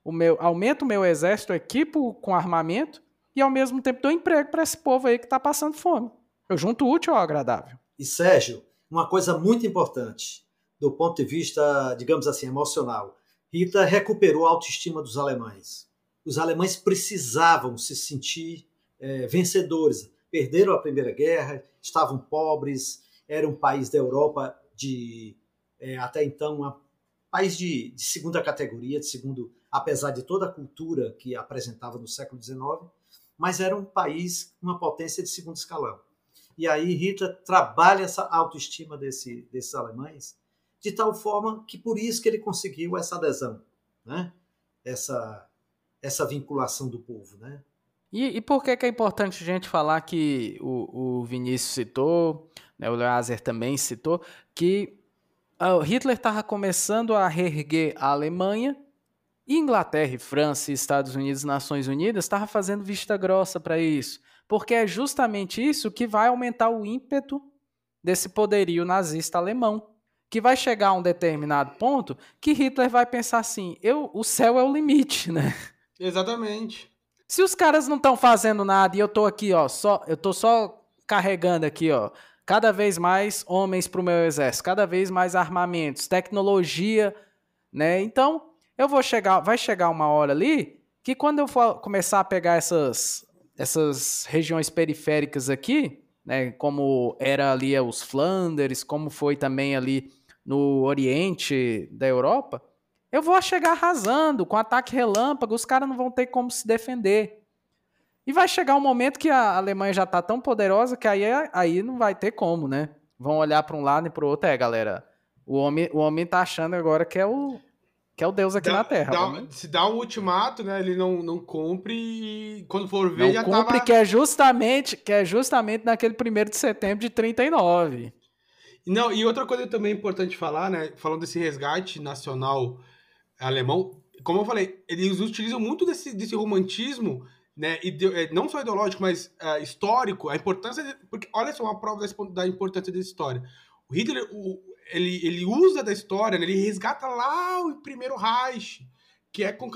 o meu, aumento o meu exército, equipo com armamento e ao mesmo tempo dou emprego para esse povo aí que está passando fome. Eu junto o útil ao agradável. E Sérgio, uma coisa muito importante do ponto de vista, digamos assim, emocional. Hitler recuperou a autoestima dos alemães. Os alemães precisavam se sentir eh, vencedores. Perderam a Primeira Guerra, estavam pobres, era um país da Europa de eh, até então um país de, de segunda categoria, de segundo, apesar de toda a cultura que apresentava no século XIX, mas era um país, uma potência de segundo escalão. E aí Hitler trabalha essa autoestima desse, desses alemães de tal forma que por isso que ele conseguiu essa adesão, né? essa, essa vinculação do povo. Né? E, e por que, que é importante a gente falar que o, o Vinícius citou, né, o Leazer também citou, que ah, Hitler estava começando a reerguer a Alemanha Inglaterra, França, Estados Unidos, Nações Unidas estavam fazendo vista grossa para isso, porque é justamente isso que vai aumentar o ímpeto desse poderio nazista alemão, que vai chegar a um determinado ponto que Hitler vai pensar assim, eu, o céu é o limite, né? Exatamente. Se os caras não estão fazendo nada e eu tô aqui, ó, só, eu tô só carregando aqui, ó, cada vez mais homens para o meu exército, cada vez mais armamentos, tecnologia, né? Então, eu vou chegar, vai chegar uma hora ali que quando eu for começar a pegar essas, essas regiões periféricas aqui, né, como era ali os Flanders, como foi também ali no Oriente da Europa, eu vou chegar arrasando com ataque relâmpago, os caras não vão ter como se defender. E vai chegar um momento que a Alemanha já está tão poderosa que aí, aí não vai ter como, né? Vão olhar para um lado e para o outro. É, galera, o homem, o homem tá achando agora que é o, que é o Deus aqui Dá- na Terra. dá- se dá um ultimato, né? Ele não, não cumpre e quando for ver Não já cumpre, tava... que é justamente que é justamente naquele 1 de setembro de 39. Não, e outra coisa também importante falar, né? Falando desse resgate nacional alemão, como eu falei, eles utilizam muito desse, desse romantismo, né? ide- eh, não só ideológico, mas ah, histórico, a importância. de- porque olha só uma prova da, da importância da história. O Hitler, o- ele, ele usa da história, né, ele resgata lá o primeiro Reich, que é com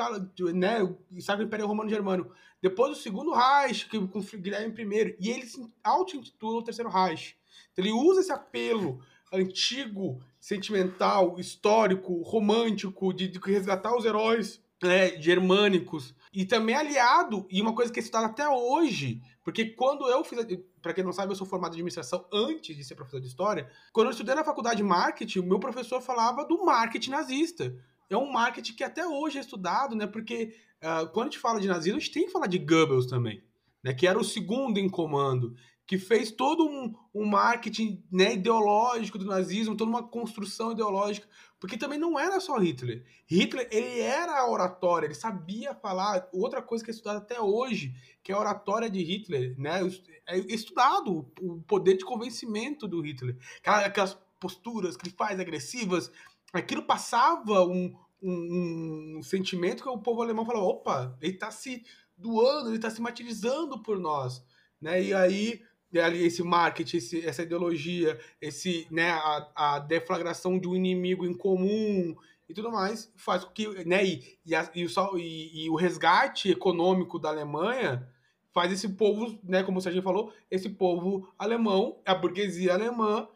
né, sabe, o Império Romano Germânico. Depois o segundo Reich, que, com Guilherme I, e ele se auto-intitula o terceiro Reich. Então, ele usa esse apelo antigo, sentimental, histórico, romântico, de, de resgatar os heróis né, germânicos. E também aliado, e uma coisa que é estudada até hoje, porque quando eu fiz. Para quem não sabe, eu sou formado em administração antes de ser professor de história. Quando eu estudei na faculdade de marketing, o meu professor falava do marketing nazista. É um marketing que até hoje é estudado, né? Porque ah, quando a gente fala de nazismo, a gente tem que falar de Goebbels também, né? Que era o segundo em comando que fez todo um, um marketing né, ideológico do nazismo, toda uma construção ideológica, porque também não era só Hitler. Hitler, ele era oratória, ele sabia falar. Outra coisa que é estudada até hoje, que é a oratória de Hitler, né? É estudado o poder de convencimento do Hitler. Aquela- Aquelas posturas que ele faz agressivas, aquilo passava um, um, um sentimento que o povo alemão falava, opa, ele está se doando, ele está se martirizando por nós. Né? E aí esse marketing, esse- essa ideologia, esse, né, a, a deflagração de um inimigo em comum e tudo mais, faz com que, né, e, e, a- e o, e o resgate econômico da Alemanha faz esse povo, né, como o Serginho falou, esse povo alemão, a burguesia alemã,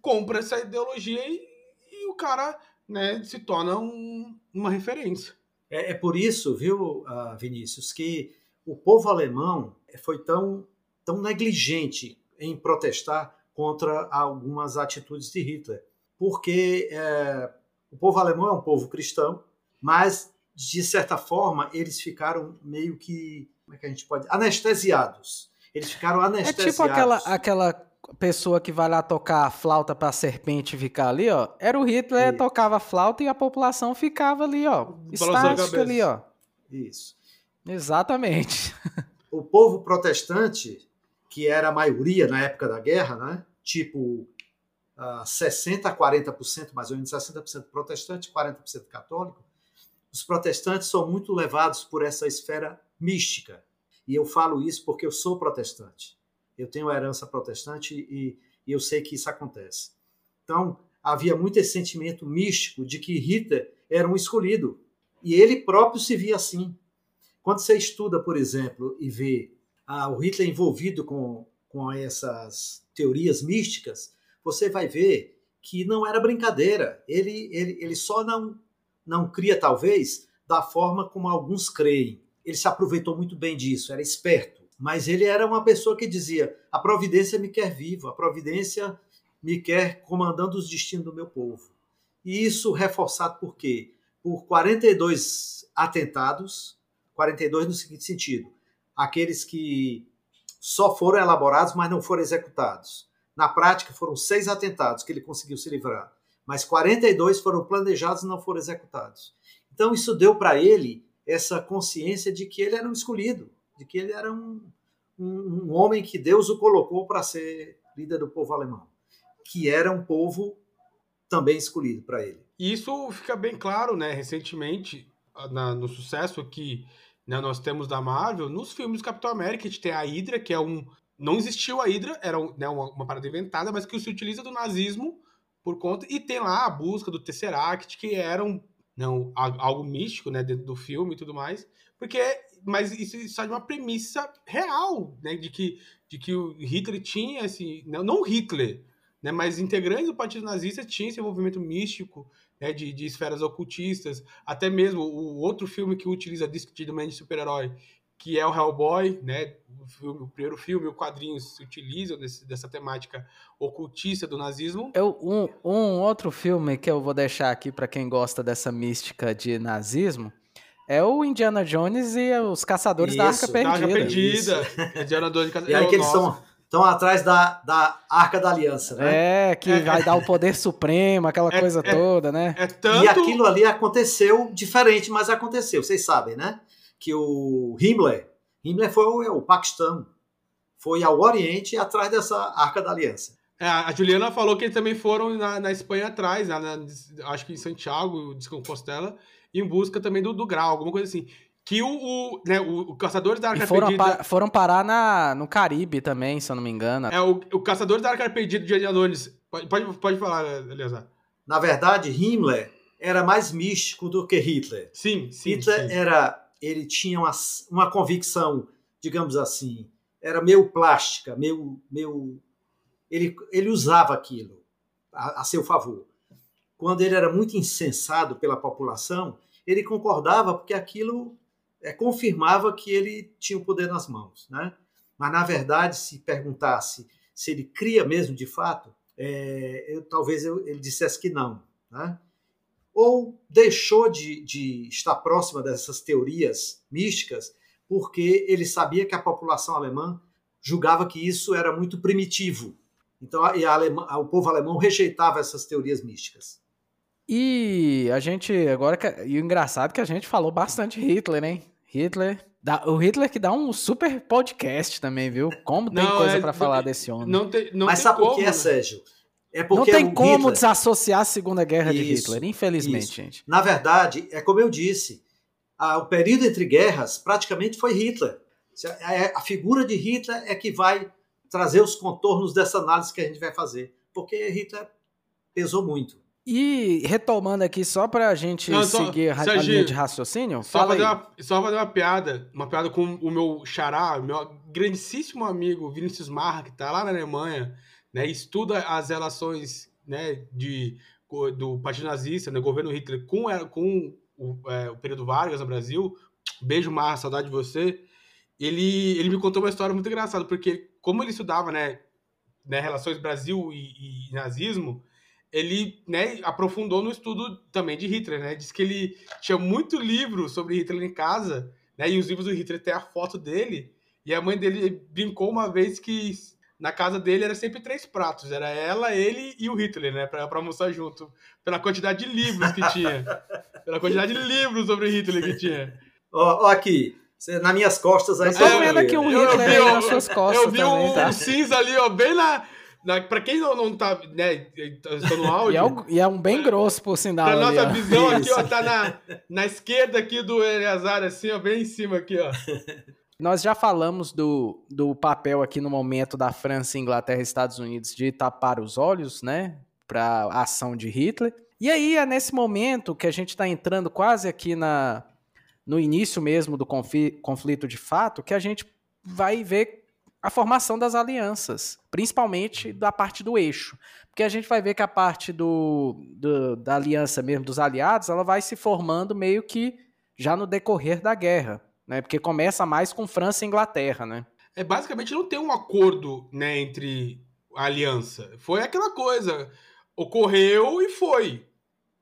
compra essa ideologia e, e o cara, né, se torna um- uma referência. É, é por isso, viu, ah, Vinícius, que o povo alemão foi tão, tão negligente em protestar contra algumas atitudes de Hitler. Porque é, o povo alemão é um povo cristão, mas, de certa forma, eles ficaram meio que. Como é que a gente pode. Anestesiados. Eles ficaram É anestesiados. tipo aquela, aquela pessoa que vai lá tocar a flauta pra serpente ficar ali, ó. Era o Hitler, Isso. tocava a flauta e a população ficava ali, ó. A Estática ali, ó. Isso. Exatamente. o povo protestante, que era a maioria na época da guerra, né? tipo ah, 60% a 40%, mais ou menos 60% protestante, 40% católico, os protestantes são muito levados por essa esfera mística. E eu falo isso porque eu sou protestante. Eu tenho herança protestante e, e eu sei que isso acontece. Então, havia muito esse sentimento místico de que Hitler era um escolhido. E ele próprio se via assim. Quando você estuda, por exemplo, e vê ah, o Hitler envolvido com, com essas teorias místicas, você vai ver que não era brincadeira. Ele, ele, ele só não, não cria, talvez, da forma como alguns creem. Ele se aproveitou muito bem disso, era esperto. Mas ele era uma pessoa que dizia: a providência me quer vivo, a providência me quer comandando os destinos do meu povo. E isso reforçado por quê? Por 42 atentados, 42 no seguinte sentido: aqueles que só foram elaborados, mas não foram executados. Na prática, foram seis atentados que ele conseguiu se livrar, mas 42 foram planejados e não foram executados. Então, isso deu para ele essa consciência de que ele era um escolhido, de que ele era um, um, um homem que Deus o colocou para ser líder do povo alemão, que era um povo também escolhido para ele. E isso fica bem claro, né, recentemente, na- no sucesso que né, nós temos da Marvel, nos filmes do Capitão América, a gente tem a Hydra, que é um. Não existiu a Hydra, era né, uma, uma parada inventada, mas que se utiliza do nazismo por conta. E tem lá a busca do Tesseract, que era um, não algo místico, né, dentro do filme e tudo mais, porque mas isso sai de uma premissa real, né, de que de que o Hitler tinha esse não, não Hitler, né, mas integrantes do Partido Nazista tinham esse envolvimento místico, né, de, de esferas ocultistas, até mesmo o outro filme que utiliza disco de de super-herói, que é o Hellboy, né? O, filme, o primeiro filme, o quadrinho se utilizam desse, dessa temática ocultista do nazismo. Eu, um, um outro filme que eu vou deixar aqui para quem gosta dessa mística de nazismo é o Indiana Jones e os Caçadores Isso, da Arca Perdida. Da Arca Perdida. Indiana Jones de E aí que eles estão estão atrás da, da Arca da Aliança, né? É, que é, vai dar o poder supremo, aquela é, coisa é, toda, né? É tanto... E aquilo ali aconteceu diferente, mas aconteceu, vocês sabem, né? Que o Himmler, Himmler foi o, é, o Paquistão, foi ao Oriente atrás dessa Arca da Aliança. É, a Juliana falou que eles também foram na, na Espanha atrás, na, na, acho que em Santiago, de Compostela, em busca também do, do grau, alguma coisa assim que o, o, né, o, o Caçadores da Arca foram Perdida... Pa foram parar na, no Caribe também, se eu não me engano. É, o, o Caçadores da Arca Perdida de Adonis. Pode, pode, pode falar, Eliasar. Na verdade, Himmler era mais místico do que Hitler. Sim, sim. Hitler sim. era... Ele tinha uma, uma convicção, digamos assim, era meio plástica, meio... meio ele, ele usava aquilo a, a seu favor. Quando ele era muito insensado pela população, ele concordava porque aquilo é, confirmava que ele tinha o poder nas mãos. Né? Mas, na verdade, se perguntasse se ele cria mesmo de fato, é, eu, talvez eu, ele dissesse que não. Né? Ou deixou de, de estar próxima dessas teorias místicas porque ele sabia que a população alemã julgava que isso era muito primitivo. Então, e Alemã, o povo alemão rejeitava essas teorias místicas. E a gente, agora, e o engraçado é que a gente falou bastante Hitler, hein? Hitler. Dá, o Hitler que dá um super podcast também, viu? Como tem não, coisa é, para falar desse homem. Não tem, não Mas tem sabe como, por que, né? Sérgio? É porque não tem como Hitler... desassociar a Segunda Guerra isso, de Hitler, infelizmente, isso. gente. Na verdade, é como eu disse, a, o período entre guerras praticamente foi Hitler. A, a figura de Hitler é que vai trazer os contornos dessa análise que a gente vai fazer, porque Hitler pesou muito. E retomando aqui, só pra gente Não, só, seguir a, a linha de raciocínio, só fazer, uma, só fazer uma piada, uma piada com o meu xará, meu grandíssimo amigo Vinícius Marra, que tá lá na Alemanha, né, estuda as relações né, de, do Partido Nazista, né, governo Hitler, com, com o, é, o período Vargas no Brasil. Beijo, Marra, saudade de você. Ele, ele me contou uma história muito engraçada, porque como ele estudava né, né relações Brasil e, e nazismo, ele né, aprofundou no estudo também de Hitler, né? Diz que ele tinha muito livro sobre Hitler em casa, né? E os livros do Hitler têm a foto dele. E a mãe dele brincou uma vez que na casa dele era sempre três pratos. Era ela, ele e o Hitler, né? Pra, pra almoçar junto. Pela quantidade de livros que tinha. pela quantidade de livros sobre Hitler que tinha. Ó, ó aqui. Nas minhas costas aí. Eu tô vendo aqui um Hitler aí nas suas costas. Eu vi também, um, tá? um cinza ali, ó, bem na, pra quem não, não tá, né, tá no áudio... e, é um, e é um bem grosso, por sinal. Pra nossa ó. visão aqui, ó, tá na, na esquerda aqui do Eleazar, assim, ó, bem em cima aqui, ó. Nós já falamos do, do papel aqui no momento da França, Inglaterra e Estados Unidos de tapar os olhos, né, para a ação de Hitler. E aí é nesse momento que a gente está entrando quase aqui na, no início mesmo do conflito de fato, que a gente vai ver a formação das alianças, principalmente da parte do eixo. Porque a gente vai ver que a parte do, do, da aliança mesmo, dos aliados, ela vai se formando meio que já no decorrer da guerra, né? Porque começa mais com França e Inglaterra, né? É, basicamente não tem um acordo né, entre a aliança. Foi aquela coisa, ocorreu e foi.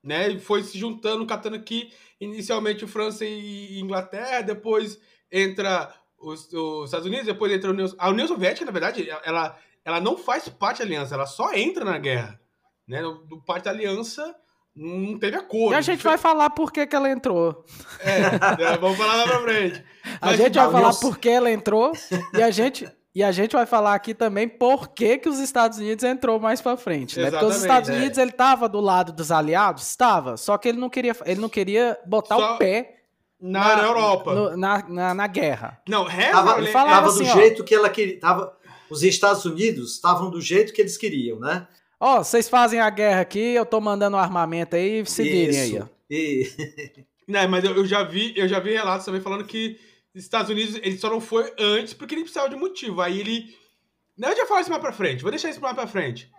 Né? Foi se juntando, catando aqui, inicialmente França e Inglaterra, depois entra os, os Estados Unidos, depois entra a União, a União Soviética, na verdade, ela, ela não faz parte da aliança, ela só entra na guerra. Né? Do parte da aliança não teve acordo. E a gente vai falar por que, que ela entrou. É, é vamos falar lá pra frente. Mas, a gente vai falar por que ela entrou e a gente. E a gente vai falar aqui também por que, que os Estados Unidos entrou mais para frente, né? Porque os Estados é. Unidos ele estava do lado dos aliados, estava, só que ele não queria, ele não queria botar só... o pé na, na Europa. No, na, na, na, guerra. Não, tava, ele falava assim, do ó, jeito que ela queria. Tava, os Estados Unidos estavam do jeito que eles queriam, né? Ó, vocês fazem a guerra aqui, eu tô mandando o armamento aí, se virem aí, ó. E... Né, mas eu, eu já vi, eu já vi relatos também falando que os Estados Unidos ele só não foi antes porque ele precisava de motivo. Aí ele. Não, eu já falo isso mais pra frente, vou deixar isso mais pra frente.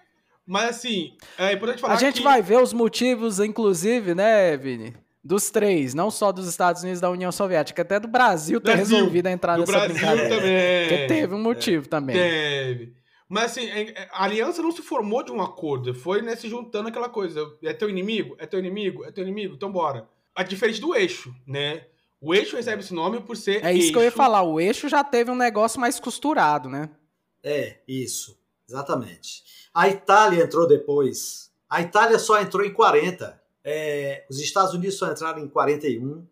Mas assim, é importante falar A gente que... vai ver os motivos, inclusive, né, Vini? Dos três, não só dos Estados Unidos e da União Soviética, até do Brasil ter Brasil, resolvido entrar do nessa Brasil brincadeira. também. Porque teve um motivo também. Teve. Mas assim, é- a aliança não se formou de um acordo, foi né, se juntando aquela coisa. É teu inimigo? É teu inimigo? É teu inimigo? Então bora. A diferente do eixo, né? O eixo recebe esse nome por ser É isso que eu ia eixo. falar. O eixo já teve um negócio mais costurado, né? É, isso, exatamente. A Itália entrou depois. A Itália só entrou em 40. É, os Estados Unidos só entraram em 41.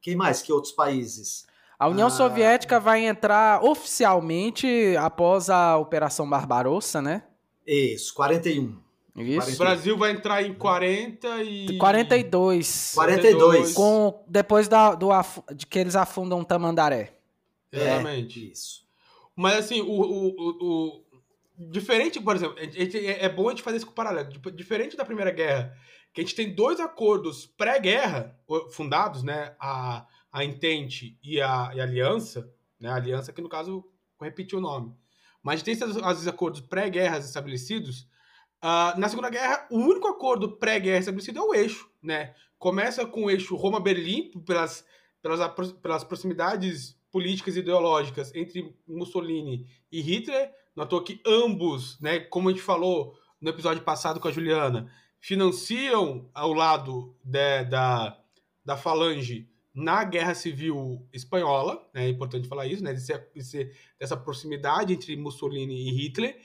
Quem mais? Que outros países? A União Ah. Soviética vai entrar oficialmente após a Operação Barbarossa, né? Isso, 41. Isso. O Brasil vai entrar em 40 e. 42. 42. Com, depois da, do, de que eles afundam Tamandaré. Exatamente. É, isso. Mas assim, o, o, o- o- Diferente, por exemplo, é é bom a gente fazer isso com paralelo. Dif- Diferente da Primeira Guerra, que a gente tem dois acordos pré-guerra fundados, né? A, a Entente e a, e a Aliança, né? A Aliança, que no caso, vou repetir o nome. Mas a gente tem esses, acordos pré-guerras estabelecidos. Ah, na Segunda Guerra, o único acordo pré-guerra estabelecido é o eixo, né? Começa com o eixo Roma-Berlim, pelas, pelas, pelas proximidades políticas e ideológicas entre Mussolini e Hitler. Notou que ambos, né, como a gente falou no episódio passado com a Juliana, financiam ao lado de- da, da Falange na Guerra Civil Espanhola, né, é importante falar isso, né, desse, desse- dessa proximidade entre Mussolini e Hitler.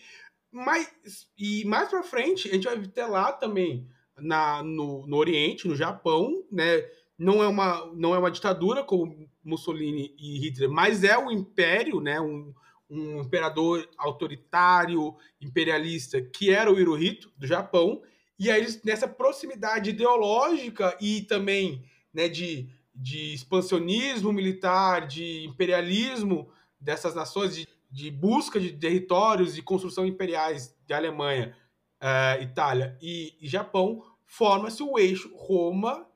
Mas, e mais pra frente, a gente vai ter lá também na, no, no Oriente, no Japão, né, não é uma, não é uma ditadura como Mussolini e Hitler, mas é um império, né, um, um imperador autoritário, imperialista, que era o Hirohito, do Japão, e aí nessa proximidade ideológica e também né, de, de expansionismo militar, de imperialismo dessas nações, de, de busca de territórios e construção imperiais de Alemanha, eh, Itália e, e Japão, forma-se o eixo Roma,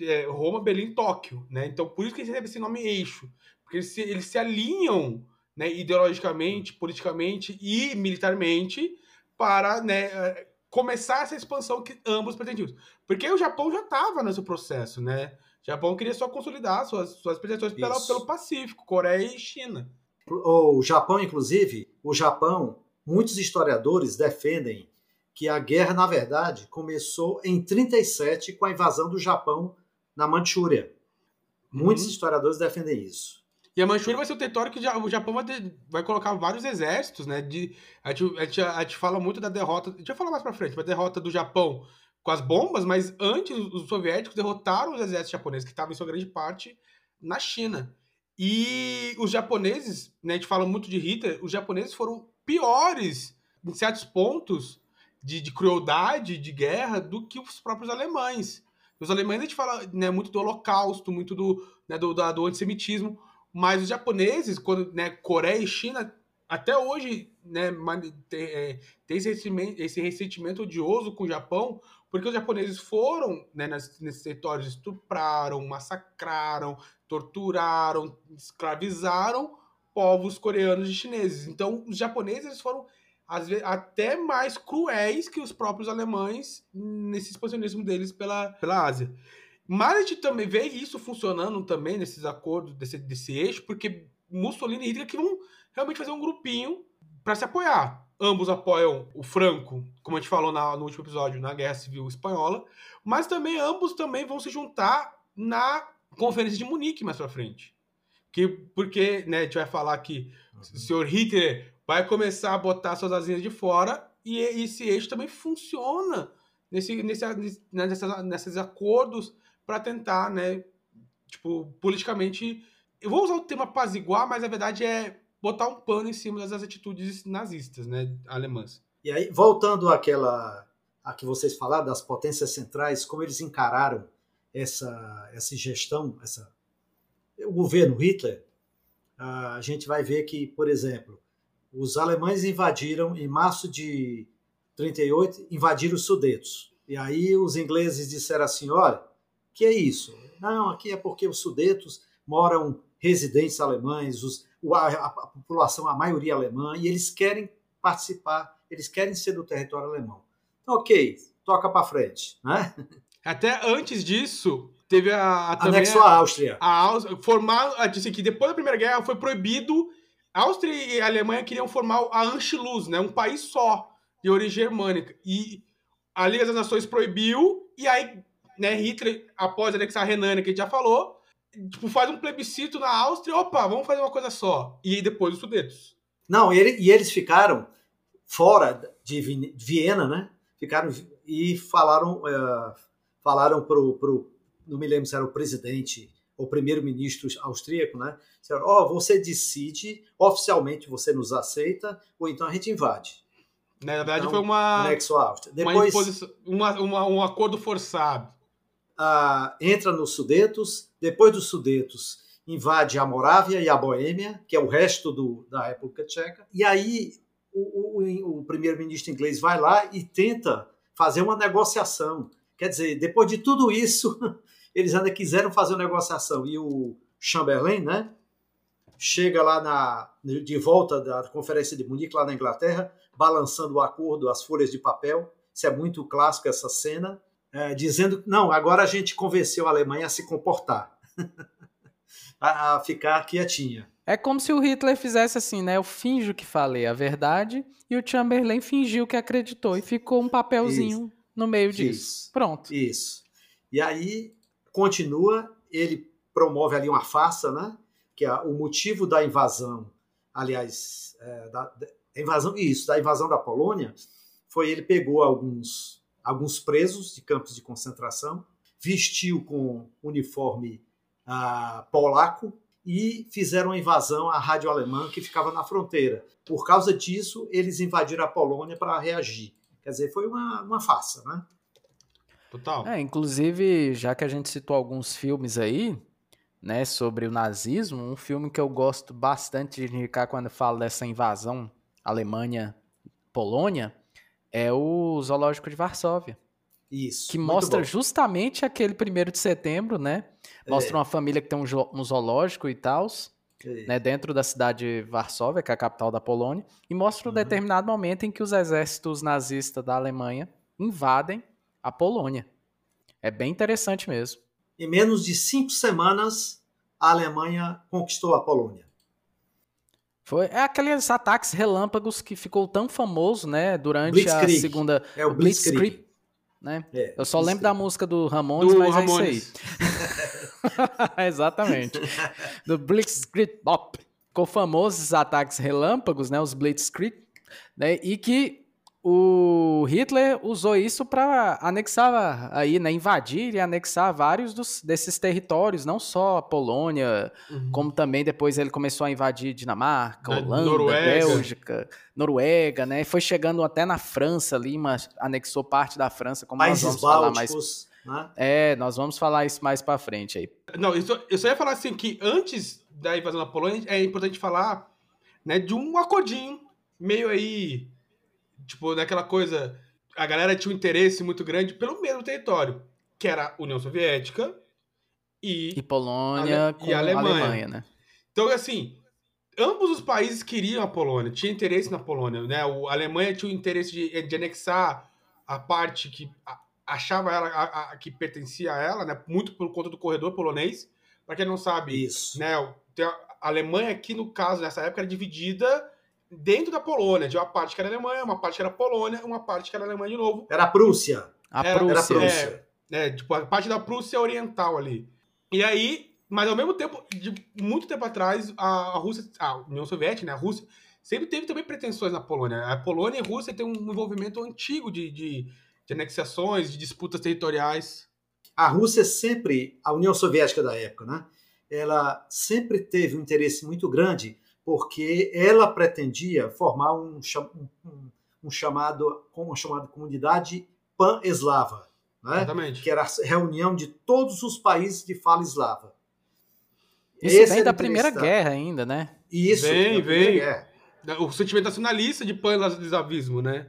eh, Roma, Berlim, Tóquio. Né? Então, por isso que recebe esse nome eixo, porque eles se, eles se alinham né, ideologicamente, politicamente e militarmente para né, eh, começar essa expansão que ambos pretendiam. Porque o Japão já estava nesse processo, né? O Japão queria só consolidar suas, suas pretensões pela, Isso. pelo Pacífico, Coreia e China. O Japão, inclusive, o Japão, muitos historiadores defendem que a guerra, na verdade, começou em 37 com a invasão do Japão na Manchúria. Muitos Uhum. historiadores defendem isso. E a Manchúria vai ser o território que o Japão vai, ter- vai colocar vários exércitos, né? De, a, gente, a, gente, a gente fala muito da derrota. A gente vai falar mais pra frente, da derrota do Japão com as bombas, mas antes os soviéticos derrotaram os exércitos japoneses, que estavam em sua grande parte na China. E os japoneses, né, a gente fala muito de Hitler, os japoneses foram piores em certos pontos de, de crueldade, de guerra, do que os próprios alemães. Os alemães a gente fala né, muito do holocausto, muito do, né, do, da- do antissemitismo, mas os japoneses, quando né, Coreia e China, até hoje né, tem, é, tem esse, ressentimento, esse ressentimento odioso com o Japão, porque os japoneses foram né, nesses territórios, estupraram, massacraram, torturaram, escravizaram povos coreanos e chineses. Então, os japoneses foram às vezes, até mais cruéis que os próprios alemães nesse expansionismo deles pela, pela Ásia. Mas a gente também vê isso funcionando também nesses acordos desse, desse eixo, porque Mussolini e Hitler que vão realmente fazer um grupinho para se apoiar. Ambos apoiam o Franco, como a gente falou na- no último episódio, na Guerra Civil Espanhola, mas também ambos também vão se juntar na Conferência de Munique mais para frente. Que, porque né, a gente vai falar que o senhor Hitler vai começar a botar suas asinhas de fora e esse eixo também funciona nesse, nesse, nessas, nesses acordos para tentar, né, tipo, politicamente. Eu vou usar o termo apaziguar, mas a verdade é botar um pano em cima das atitudes nazistas, né, alemãs. E aí, voltando àquela a que vocês falaram das potências centrais, como eles encararam essa, essa gestão, essa, o governo Hitler, a gente vai ver que, por exemplo, os alemães invadiram em março de 38, invadiram os Sudetos. E aí os ingleses disseram assim: olha, que é isso? Não, aqui é porque os Sudetos moram residentes alemães, os, a, a, população, a maioria alemã, e eles querem participar, eles querem ser do território alemão. Então, ok, toca para frente. Né? Até antes disso, teve a. a Anexo à Áustria. A Áustria formar, disse que depois da Primeira Guerra foi proibido. A Áustria e a Alemanha queriam formar a Anschluss, né, um país só, de origem germânica. E a Liga das Nações proibiu, e aí né, Hitler, após anexar a Renânia, que a gente já falou, tipo, faz um plebiscito na Áustria, opa, vamos fazer uma coisa só. E aí depois os Sudetos. Não, ele, e eles ficaram fora de Viena, né? Ficaram e falaram, uh, falaram pro, pro, não me lembro se era o presidente ou primeiro-ministro austríaco, né? Ó, oh, você decide, oficialmente você nos aceita, ou então a gente invade. Na verdade, então, foi uma. Anexo Áustria. Depois, uma, uma, um acordo forçado. Uh, entra nos Sudetos, depois dos Sudetos invade a Morávia e a Boêmia, que é o resto do, da República Tcheca, e aí o, o, o primeiro-ministro inglês vai lá e tenta fazer uma negociação. Quer dizer, depois de tudo isso, eles ainda quiseram fazer uma negociação. E o Chamberlain, né, chega lá na, de volta da Conferência de Munique, lá na Inglaterra, balançando o acordo, as folhas de papel. Isso é muito clássico, essa cena. É, dizendo, não, agora a gente convenceu a Alemanha a se comportar. a, a ficar quietinha. É como se o Hitler fizesse assim, né? Eu finjo que falei a verdade e o Chamberlain fingiu que acreditou e ficou um papelzinho Isso. no meio disso. Isso. Pronto. Isso. E aí continua, ele promove ali uma farsa, né? Que é o motivo da invasão, aliás, é, da, da invasão, isso, da invasão da Polônia, foi ele pegou alguns, alguns presos de campos de concentração, vestiu com uniforme ah, polaco e fizeram uma invasão à rádio alemã que ficava na fronteira. Por causa disso, eles invadiram a Polônia para reagir. Quer dizer, foi uma, uma farsa, né? Total. É, inclusive, já que a gente citou alguns filmes aí, né, sobre o nazismo, um filme que eu gosto bastante de indicar quando falo dessa invasão Alemanha-Polônia é o Zoológico de Varsóvia. Isso. Que mostra bom. justamente aquele primeiro de setembro, né? Mostra é. uma família que tem um, um zoológico e tal, é. né? Dentro da cidade de Varsóvia, que é a capital da Polônia, e mostra um uhum. determinado momento em que os exércitos nazistas da Alemanha invadem a Polônia. É bem interessante mesmo. Em menos de cinco semanas, a Alemanha conquistou a Polônia. Foi é aqueles ataques relâmpagos que ficou tão famoso, né, durante Blitzkrieg. a segunda é o Blitzkrieg. Blitzkrieg né? É, Eu só lembro da música do Ramones, do mas Ramones. é isso aí. Exatamente. do Blitzkrieg Pop. Ficou famoso esses ataques relâmpagos, né? Os Blitzkrieg, né? E que o Hitler usou isso para anexar aí, né, invadir e anexar vários dos, desses territórios, não só a Polônia, uhum. como também depois ele começou a invadir Dinamarca, Holanda, Noruega. Bélgica, Noruega, né? Foi chegando até na França ali, mas anexou parte da França, como Países nós vamos Bálticos, falar mais. Né? É, nós vamos falar isso mais para frente aí. Não, eu só, eu só ia falar assim que antes da invasão da Polônia é importante falar, né, de um acordinho meio aí Tipo, daquela coisa. A galera tinha um interesse muito grande pelo mesmo território, que era a União Soviética e. E Polônia Ale... e a Alemanha. Alemanha, né? Então, assim, ambos os países queriam a Polônia, tinha interesse na Polônia, né? O, a Alemanha tinha o interesse de, de anexar a parte que achava ela a, a, que pertencia a ela, né? Muito por conta do corredor polonês. Para quem não sabe, Isso. né? A Alemanha aqui no caso nessa época era dividida dentro da Polônia, de uma parte que era Alemanha, uma parte que era Polônia, uma parte que era Alemanha de novo. Era a Prússia. A era, Prússia. Era a Prússia. É, é, tipo, a parte da Prússia oriental ali. E aí, mas ao mesmo tempo, de muito tempo atrás, a, a Rússia, a União Soviética, né, a Rússia, sempre teve também pretensões na Polônia. A Polônia e a Rússia têm um envolvimento antigo de, de, de anexações, de disputas territoriais. A Rússia sempre, a União Soviética da época, né? Ela sempre teve um interesse muito grande porque ela pretendia formar um, um, um chamado, uma chamada comunidade pan-eslava, né? que era a reunião de todos os países de fala eslava. Isso Esse vem da Primeira Guerra ainda, né? Isso, vem, vem. Guerra. O sentimento nacionalista de pan-eslavismo, né?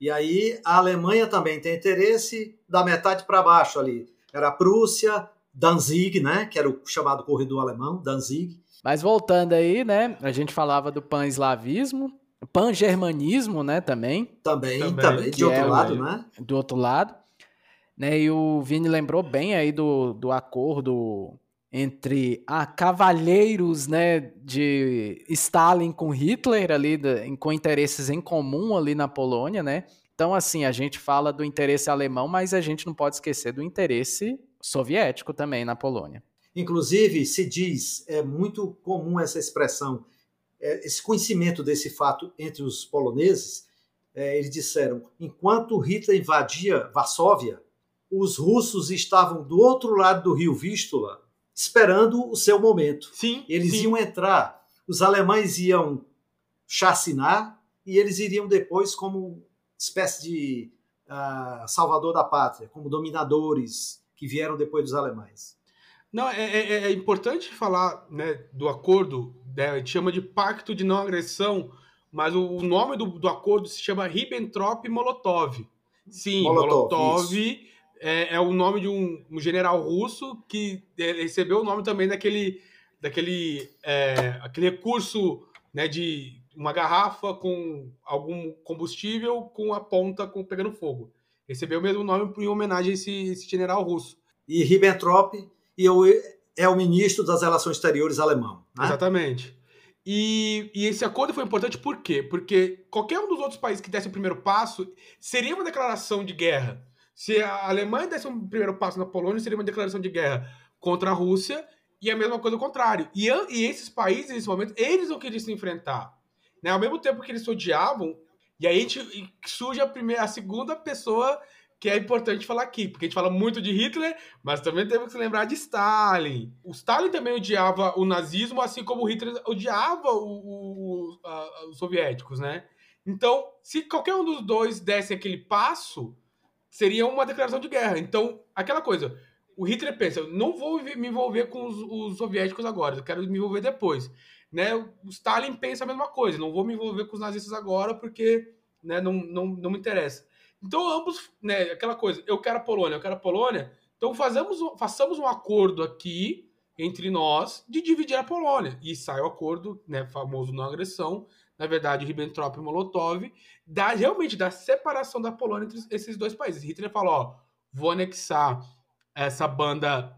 E aí a Alemanha também tem interesse da metade para baixo ali. Era a Prússia, Danzig, né, que era o chamado corredor alemão, Danzig. Mas voltando aí, né, a gente falava do pan-eslavismo, pan-germanismo, né, também. Também, também, Também, de outro é, lado, né? do outro lado. Né, e o Vini lembrou bem aí do, do acordo entre ah, cavalheiros né, de Stalin com Hitler ali, com interesses em comum ali na Polônia, né? Então, assim, a gente fala do interesse alemão, mas a gente não pode esquecer do interesse soviético também na Polônia. Inclusive, se diz, é muito comum essa expressão, é, esse conhecimento desse fato entre os poloneses. é, eles disseram: enquanto Hitler invadia Varsóvia, os russos estavam do outro lado do rio Vístula, esperando o seu momento. Sim, Eles sim. iam entrar, os alemães iam chacinar e eles iriam depois como espécie de ah, salvador da pátria, como dominadores que vieram depois dos alemães. Não, é, é- é importante falar né, do acordo, né, a gente chama de Pacto de Não Agressão, mas o, o nome do, do acordo se chama Ribbentrop-Molotov. Sim, Molotov, Molotov, é, é o nome de um, um general russo que é, recebeu o nome também daquele, daquele é, aquele recurso né, de uma garrafa com algum combustível com a ponta com, pegando fogo. Recebeu o mesmo nome em homenagem a esse, esse general russo. E Ribbentrop e o- é o ministro das Relações Exteriores alemão. né? Exatamente. E, e esse acordo foi importante por quê? Porque qualquer um dos outros países que desse o primeiro passo seria uma declaração de guerra. Se a Alemanha desse um primeiro passo na Polônia, seria uma declaração de guerra contra a Rússia, e a mesma coisa ao contrário. E, e esses países, nesse momento, eles não queriam se enfrentar. Né? Ao mesmo tempo que eles se odiavam, e aí surge a, primeira, a segunda pessoa que é importante falar aqui, porque a gente fala muito de Hitler, mas também temos que lembrar de Stalin. O Stalin também odiava o nazismo, assim como o Hitler odiava o- o- a- os soviéticos, né? Então, se qualquer um dos dois desse aquele passo, seria uma declaração de guerra. Então, aquela coisa, o Hitler pensa, eu não vou me envolver com os, os soviéticos agora, eu quero me envolver depois. Né? O Stalin pensa a mesma coisa, não vou me envolver com os nazistas agora porque né, não, não, não me interessa. Então, ambos, né, aquela coisa, eu quero a Polônia, eu quero a Polônia, então fazemos, façamos um acordo aqui entre nós de dividir a Polônia. E sai o acordo, né, famoso não agressão, na verdade, Ribbentrop e Molotov, da, realmente da separação da Polônia entre esses dois países. Hitler falou, ó, vou anexar essa banda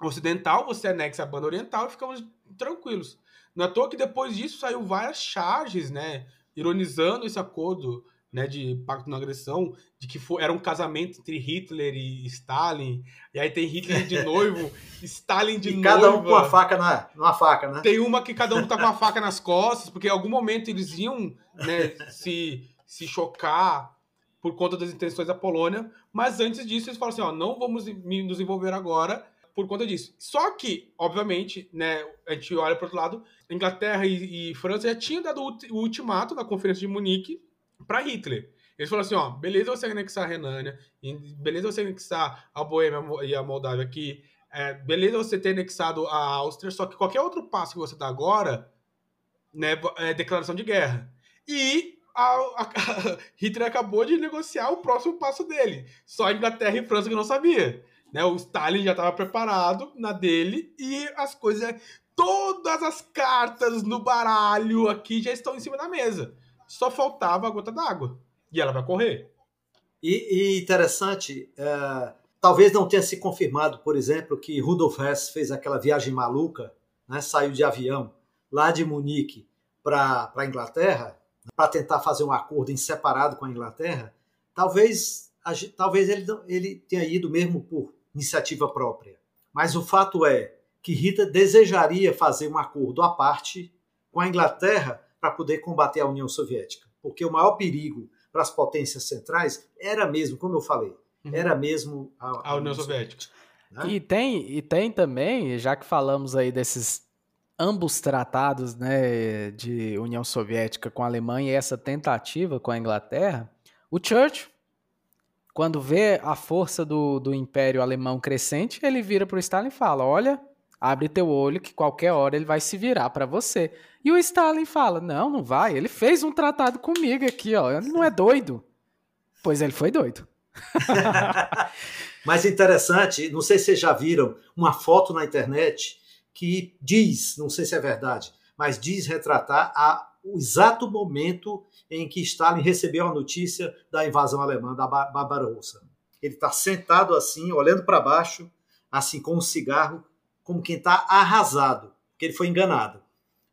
ocidental, você anexa a banda oriental e ficamos tranquilos. Não é à toa que depois disso saiu várias charges, né, ironizando esse acordo, né, de pacto não agressão, de que foi, era um casamento entre Hitler e Stalin, e aí tem Hitler de noivo, Stalin de E noiva. cada um com a faca na, numa faca, né? Tem uma que cada um tá com a faca nas costas, porque em algum momento eles iam né, se, se chocar por conta das intenções da Polônia, mas antes disso eles falam assim, ó, não vamos nos envolver agora por conta disso. Só que, obviamente, né, a gente olha para outro lado, Inglaterra e, e França já tinham dado o ultimato na Conferência de Munique para Hitler. Eles falaram assim, ó, beleza você anexar a Renânia, beleza você anexar a Boêmia e a Moldávia aqui, é, beleza você ter anexado a Áustria, só que qualquer outro passo que você dá agora, né, é declaração de guerra. E a- a- Hitler acabou de negociar o próximo passo dele. Só a Inglaterra e França que não sabia. Né, o Stalin já estava preparado na dele e as coisas, todas as cartas no baralho aqui já estão em cima da mesa. Só faltava a gota d'água. E ela vai correr. E, e interessante, é, talvez não tenha se confirmado, por exemplo, que Rudolf Hess fez aquela viagem maluca, né, saiu de avião lá de Munique para a Inglaterra, para tentar fazer um acordo em separado com a Inglaterra. Talvez, a talvez ele, ele tenha ido mesmo por iniciativa própria. Mas o fato é que Hitler desejaria fazer um acordo à parte com a Inglaterra para poder combater a União Soviética. Porque o maior perigo para as potências centrais era mesmo, como eu falei, era mesmo a, A União Soviética. né? E tem, e tem também, já que falamos aí desses ambos tratados né, de União Soviética com a Alemanha e essa tentativa com a Inglaterra, o Churchill, quando vê a força do, do Império Alemão crescente, ele vira para o Stalin e fala: Olha, abre teu olho que qualquer hora ele vai se virar para você. E o Stalin fala: Não, não vai. Ele fez um tratado comigo aqui, ó. Ele não é doido. Pois ele foi doido. Mas interessante, não sei se vocês já viram uma foto na internet que diz, não sei se é verdade, mas diz retratar a, o exato momento em que Stalin recebeu a notícia da invasão alemã da Barbarossa. Ele está sentado assim, olhando para baixo, assim com um cigarro, como quem está arrasado, porque ele foi enganado.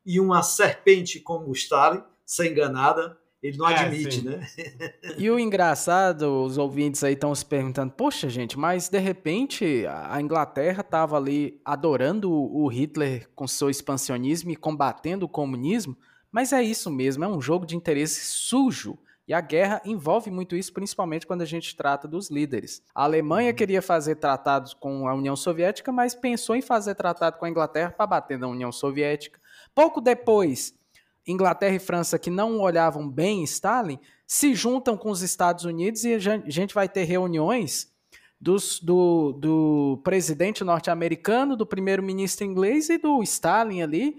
E uma serpente como Stalin, ser enganada, ele não é, admite, sim. né? e o engraçado, os ouvintes aí estão se perguntando, poxa, gente, mas de repente a Inglaterra estava ali adorando o Hitler com seu expansionismo e combatendo o comunismo, mas é isso mesmo, é um jogo de interesse sujo. E a guerra envolve muito isso, principalmente quando a gente trata dos líderes. A Alemanha uhum. queria fazer tratados com a União Soviética, mas pensou em fazer tratado com a Inglaterra para bater na União Soviética. Pouco depois, Inglaterra e França, que não olhavam bem Stalin, se juntam com os Estados Unidos e a gente vai ter reuniões dos, do, do presidente norte-americano, do primeiro-ministro inglês e do Stalin ali,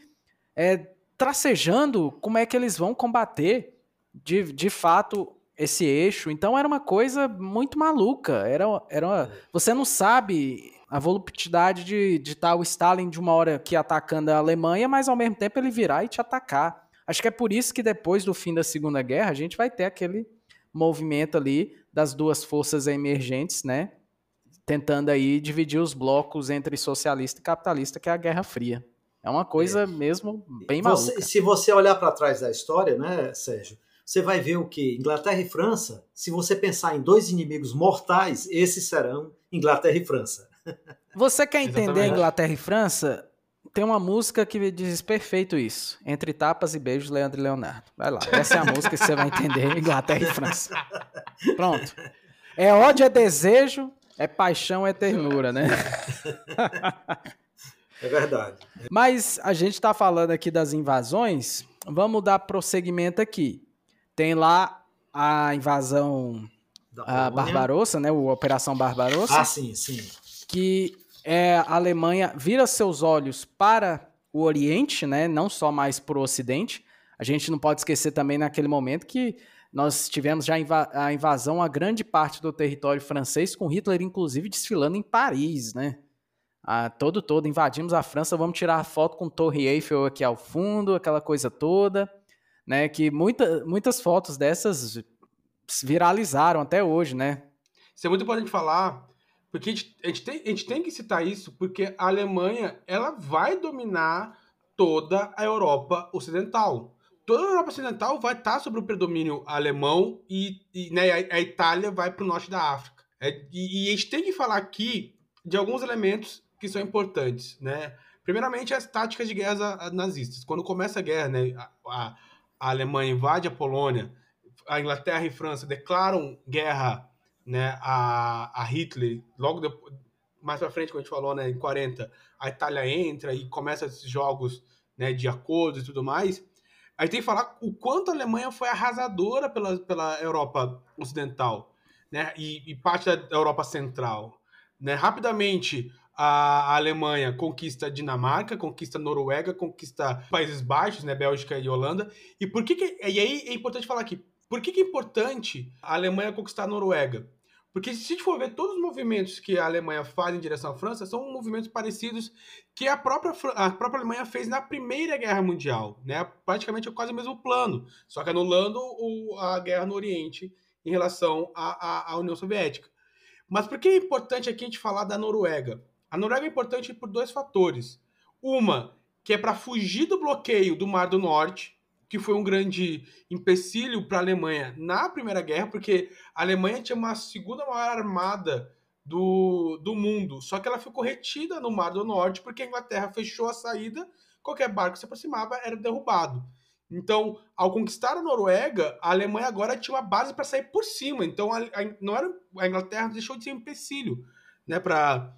é, tracejando como é que eles vão combater de, de fato esse eixo. Então era uma coisa muito maluca. Era, era uma, você não sabe a voluptuosidade de, de estar o Stalin de uma hora aqui atacando a Alemanha, mas ao mesmo tempo ele virar e te atacar. Acho que é por isso que depois do fim da Segunda Guerra a gente vai ter aquele movimento ali das duas forças emergentes, né? Tentando aí dividir os blocos entre socialista e capitalista, que é a Guerra Fria. É uma coisa é. mesmo bem você, maluca. Se você olhar para trás da história, né, Sérgio, você vai ver o que Inglaterra e França, se você pensar em dois inimigos mortais, esses serão Inglaterra e França. Você quer entender Exatamente. Inglaterra e França? Tem uma música que diz perfeito isso. Entre tapas e beijos, Leandro e Leonardo. Vai lá. Essa é a música que você vai entender Inglaterra e França. Pronto. É ódio, é desejo, é paixão, é ternura, né? É verdade. Mas a gente está falando aqui das invasões. Vamos dar prosseguimento aqui. Tem lá a invasão a Barbarossa, né? O Operação Barbarossa. Ah, sim, sim. Que é, a Alemanha vira seus olhos para o Oriente, né, não só mais para o Ocidente. A gente não pode esquecer também naquele momento que nós tivemos já a invasão a grande parte do território francês, com Hitler inclusive desfilando em Paris, né? A, todo todo invadimos a França, vamos tirar a foto com Torre Eiffel aqui ao fundo, aquela coisa toda, né? Que muita, muitas fotos dessas viralizaram até hoje, né? Isso é muito importante falar porque a gente, a gente, tem, a gente tem que citar isso, porque a Alemanha ela vai dominar toda a Europa Ocidental. Toda a Europa Ocidental vai estar sob o predomínio alemão e, e né, a, Itália vai para o norte da África. É, e, e, a gente tem que falar aqui de alguns elementos que são importantes. Né? Primeiramente, as táticas de guerra nazistas. Quando começa a guerra, né, a, a Alemanha invade a Polônia, a Inglaterra e França declaram guerra né, a, a Hitler, logo depois, mais para frente, como a gente falou, né, em 40, a Itália entra e começa esses jogos né, de acordos e tudo mais. A gente tem que falar o quanto a Alemanha foi arrasadora pela, pela Europa Ocidental né, e, e parte da Europa Central. Né? Rapidamente, a, Alemanha conquista Dinamarca, conquista Noruega, conquista Países Baixos, né, Bélgica e Holanda. E por que, que e aí é importante falar aqui, por que, que é importante a Alemanha conquistar a Noruega? Porque se a gente for ver todos os movimentos que a Alemanha faz em direção à França, são movimentos parecidos que a própria, a própria Alemanha fez na Primeira Guerra Mundial. Né? Praticamente é quase o mesmo plano, só que anulando o, a guerra no Oriente em relação à, à, à União Soviética. Mas por que é importante aqui a gente falar da Noruega? A Noruega é importante por dois fatores. Uma, que é para fugir do bloqueio do Mar do Norte, que foi um grande empecilho para a Alemanha na Primeira Guerra, porque a Alemanha tinha uma segunda maior armada do, do mundo, só que ela ficou retida no Mar do Norte porque a Inglaterra fechou a saída, qualquer barco que se aproximava era derrubado. Então, ao conquistar a Noruega, a Alemanha agora tinha uma base para sair por cima. Então, a, a, não era, a Inglaterra deixou de ser um empecilho né, para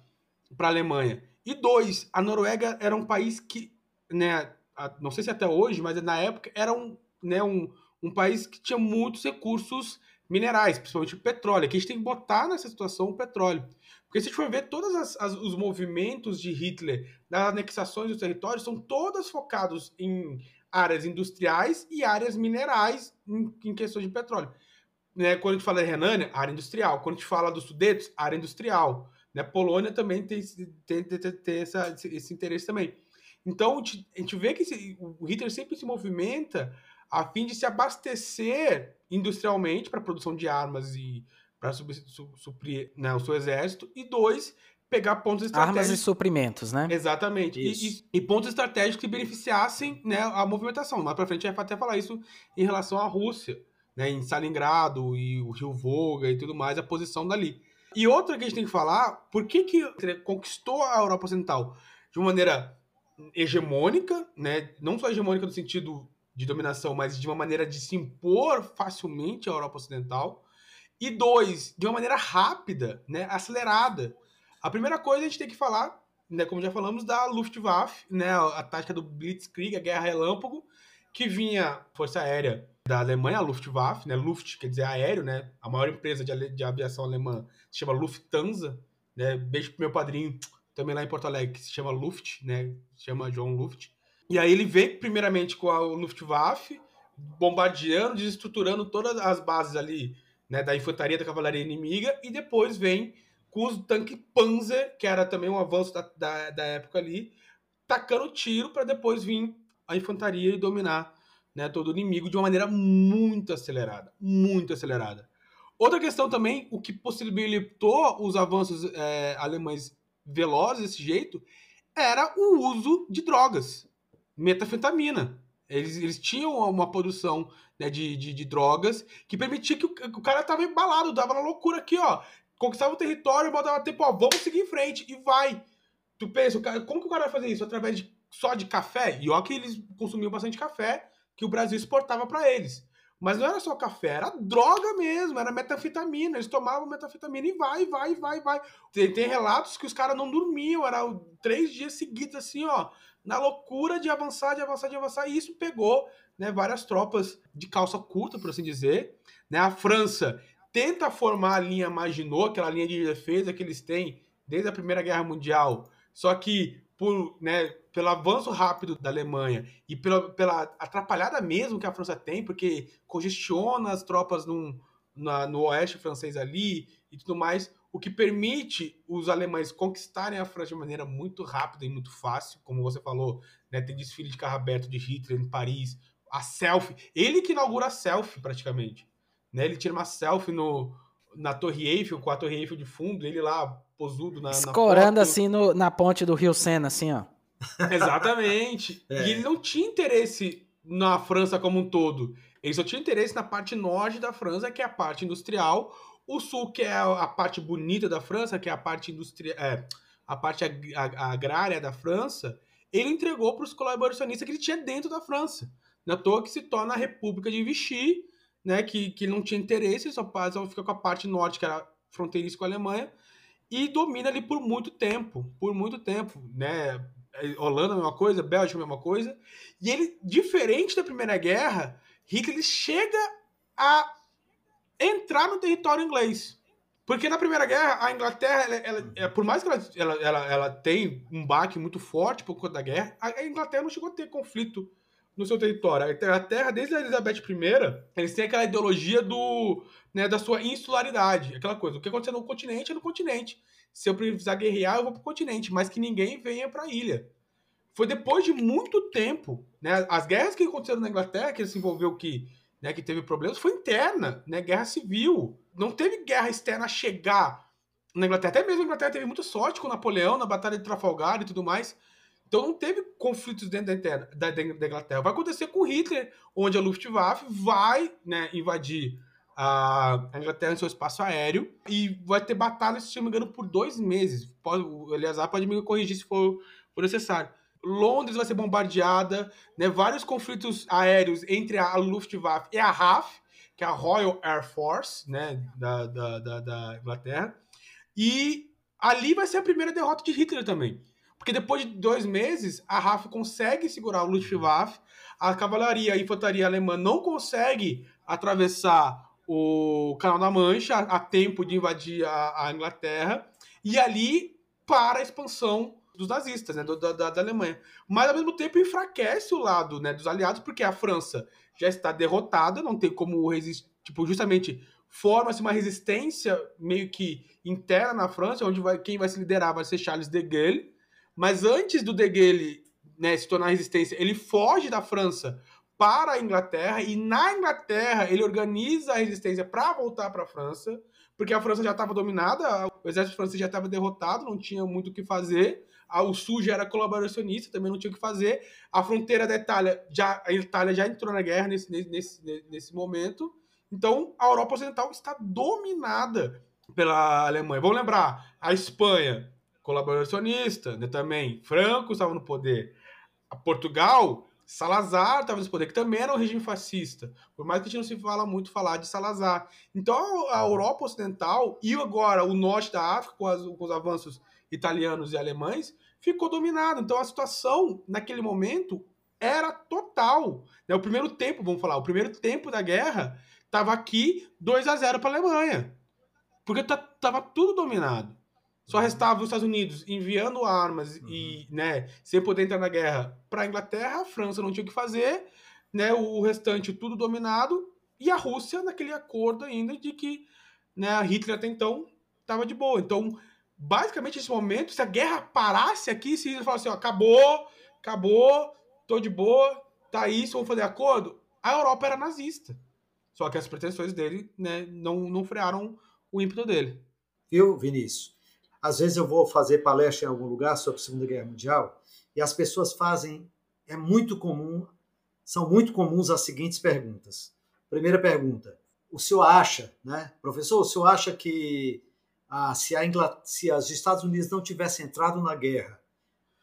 a Alemanha. E dois, a Noruega era um país que né, não sei se até hoje, mas na época era um, né, um, um país que tinha muitos recursos minerais, principalmente petróleo. Aqui a gente tem que botar nessa situação o petróleo. Porque se a gente for ver todos os movimentos de Hitler das anexações dos territórios, são todas focados em áreas industriais e áreas minerais em, em questões de petróleo. né, quando a gente fala de Renânia, área industrial. Quando a gente fala dos Sudetos, área industrial. Né? Polônia também tem, tem, tem, tem essa, esse interesse também. Então, a gente vê que esse, o Hitler sempre se movimenta a fim de se abastecer industrialmente para a produção de armas e para suprir né, o seu exército. E dois, pegar pontos estratégicos. Armas e suprimentos, né? Exatamente. E, e, e, pontos estratégicos que beneficiassem né, a movimentação. Mais para frente a gente vai até falar isso em relação à Rússia, né, em Stalingrado e o Rio Volga e tudo mais, a posição dali. E outra que a gente tem que falar, por que, que conquistou a Europa Ocidental? De uma maneira hegemônica, né? não só hegemônica no sentido de dominação, mas de uma maneira de se impor facilmente à Europa Ocidental. E dois, de uma maneira rápida, né? acelerada. A primeira coisa a gente tem que falar, né, como já falamos, da Luftwaffe, né, a tática do Blitzkrieg, a guerra relâmpago, que vinha Força Aérea da Alemanha, a Luftwaffe, né, Luft quer dizer aéreo, né, a maior empresa de, de aviação alemã se chama Lufthansa, né, beijo pro meu padrinho, também lá em Porto Alegre, que se chama Luft, né, se chama John Luft. E aí ele veio primeiramente com a Luftwaffe, bombardeando, desestruturando todas as bases ali, né, da infantaria da cavalaria inimiga, e depois vem com os tanques Panzer, que era também um avanço da, da, da época ali, tacando tiro para depois vir a infantaria e dominar né, todo o inimigo de uma maneira muito acelerada. Muito acelerada. Outra questão também, o que possibilitou os avanços é, alemães velozes desse jeito, era o uso de drogas. Metafetamina. Eles, eles tinham uma produção né, de, de, de, drogas que permitia que o, o cara tava embalado, dava na loucura aqui, ó conquistava o território, botava tempo, ó, vamos seguir em frente e vai. Tu pensa, como que o cara vai fazer isso? Através de só de café? E ó que eles consumiam bastante café que o Brasil exportava para eles. Mas não era só café, era droga mesmo, era metafetamina. Eles tomavam metafetamina e vai, vai, vai, vai. Tem, tem relatos que os caras não dormiam, era três dias seguidos, assim, ó, na loucura de avançar, de avançar, de avançar. E isso pegou né, várias tropas de calça curta, por assim dizer. Né? A França tenta formar a linha Maginot, aquela linha de defesa que eles têm desde a Primeira Guerra Mundial, só que por, né, pelo avanço rápido da Alemanha e pela, pela atrapalhada mesmo que a França tem, porque congestiona as tropas num, na, no oeste francês ali e tudo mais, o que permite os alemães conquistarem a França de maneira muito rápida e muito fácil, como você falou, né, tem desfile de carro aberto de Hitler em Paris, a selfie, ele que inaugura a selfie praticamente. Né? Ele tira uma selfie no, na Torre Eiffel, com a Torre Eiffel de fundo, ele lá posudo na. Escorando na assim no, na ponte do Rio Sena, assim, ó. Exatamente. é. E ele não tinha interesse na França como um todo. Ele só tinha interesse na parte norte da França, que é a parte industrial. O sul, que é a parte bonita da França, que é a parte industrial. É, a parte ag agrária da França, ele entregou para os colaboracionistas que ele tinha dentro da França. Na toa que se torna a República de Vichy, né, que, que não tinha interesse, só, só fica com a parte norte, que era fronteiriça com a Alemanha, e domina ali por muito tempo, por muito tempo, né? Holanda a mesma coisa, Bélgica mesma coisa. E ele, diferente da Primeira Guerra, Hitler chega a entrar no território inglês. Porque na Primeira Guerra, a Inglaterra, ela, ela, ela, por mais que ela, ela, ela, ela tem um baque muito forte por conta da guerra, a Inglaterra não chegou a ter conflito no seu território. A Inglaterra, desde a Elizabeth I, eles têm aquela ideologia do, né, da sua insularidade, aquela coisa. O que aconteceu no continente é no continente. Se eu precisar guerrear, eu vou pro continente, mas que ninguém venha para a ilha. Foi depois de muito tempo, né, as guerras que aconteceram na Inglaterra, que ele se envolveu que, né, que teve problemas, foi interna, né, guerra civil. Não teve guerra externa a chegar na Inglaterra. Até mesmo a Inglaterra teve muita sorte com Napoleão na Batalha de Trafalgar e tudo mais então não teve conflitos dentro da, interna, da, da, Inglaterra. Vai acontecer com Hitler, onde a Luftwaffe vai né, invadir a Inglaterra em seu espaço aéreo e vai ter batalha, se não me engano, por dois meses. Pode, o Eleazar pode me corrigir se for, for necessário. Londres vai ser bombardeada, né, vários conflitos aéreos entre a Luftwaffe e a RAF, que é a Royal Air Force né, da, da, da, da Inglaterra. E ali vai ser a primeira derrota de Hitler também. Porque depois de dois meses, a RAF consegue segurar o Luftwaffe, a cavalaria e infantaria alemã não consegue atravessar o Canal da Mancha a tempo de invadir a, a Inglaterra, e ali para a expansão dos nazistas, né, da, da, da, Alemanha. Mas, ao mesmo tempo, enfraquece o lado né, dos aliados, porque a França já está derrotada, não tem como resistir, tipo, justamente forma-se uma resistência meio que interna na França, onde vai, quem vai se liderar vai ser Charles de Gaulle. Mas antes do de Gaulle né, se tornar resistência, ele foge da França para a Inglaterra e na Inglaterra ele organiza a resistência para voltar para a França, porque a França já estava dominada, o exército francês já estava derrotado, não tinha muito o que fazer. O sul já era colaboracionista, também não tinha o que fazer. A fronteira da Itália, já, a Itália já entrou na guerra nesse, nesse, nesse momento. Então, a Europa Ocidental está dominada pela Alemanha. Vamos lembrar, a Espanha, colaboracionista, né, também. Franco estava no poder. A Portugal, Salazar estava no poder, que também era um regime fascista. Por mais que a gente não se fala muito falar de Salazar. Então, a Europa Ocidental e agora o norte da África, com, as, com os avanços italianos e alemães, ficou dominado. Então, a situação, naquele momento, era total. Né, o primeiro tempo, vamos falar, o primeiro tempo da guerra Tava aqui 2 a 0 para a Alemanha. Porque tava tudo dominado. Só restava os Estados Unidos enviando armas uhum. e, né, sem poder entrar na guerra para a Inglaterra, a França não tinha o que fazer, né, o restante tudo dominado e a Rússia naquele acordo ainda de que, né, a Hitler até então estava de boa. Então, basicamente nesse momento, se a guerra parasse aqui, se Hitler falasse, ó, acabou, acabou, tô de boa, tá isso, vamos fazer acordo, a Europa era nazista. Só que as pretensões dele né, não, não frearam o ímpeto dele. Viu, Vinícius? Às vezes eu vou fazer palestra em algum lugar sobre a Segunda Guerra Mundial e as pessoas fazem, é muito comum, são muito comuns as seguintes perguntas. Primeira pergunta: o senhor acha, né, professor, o senhor acha que ah, se, a se os Estados Unidos não tivessem entrado na guerra,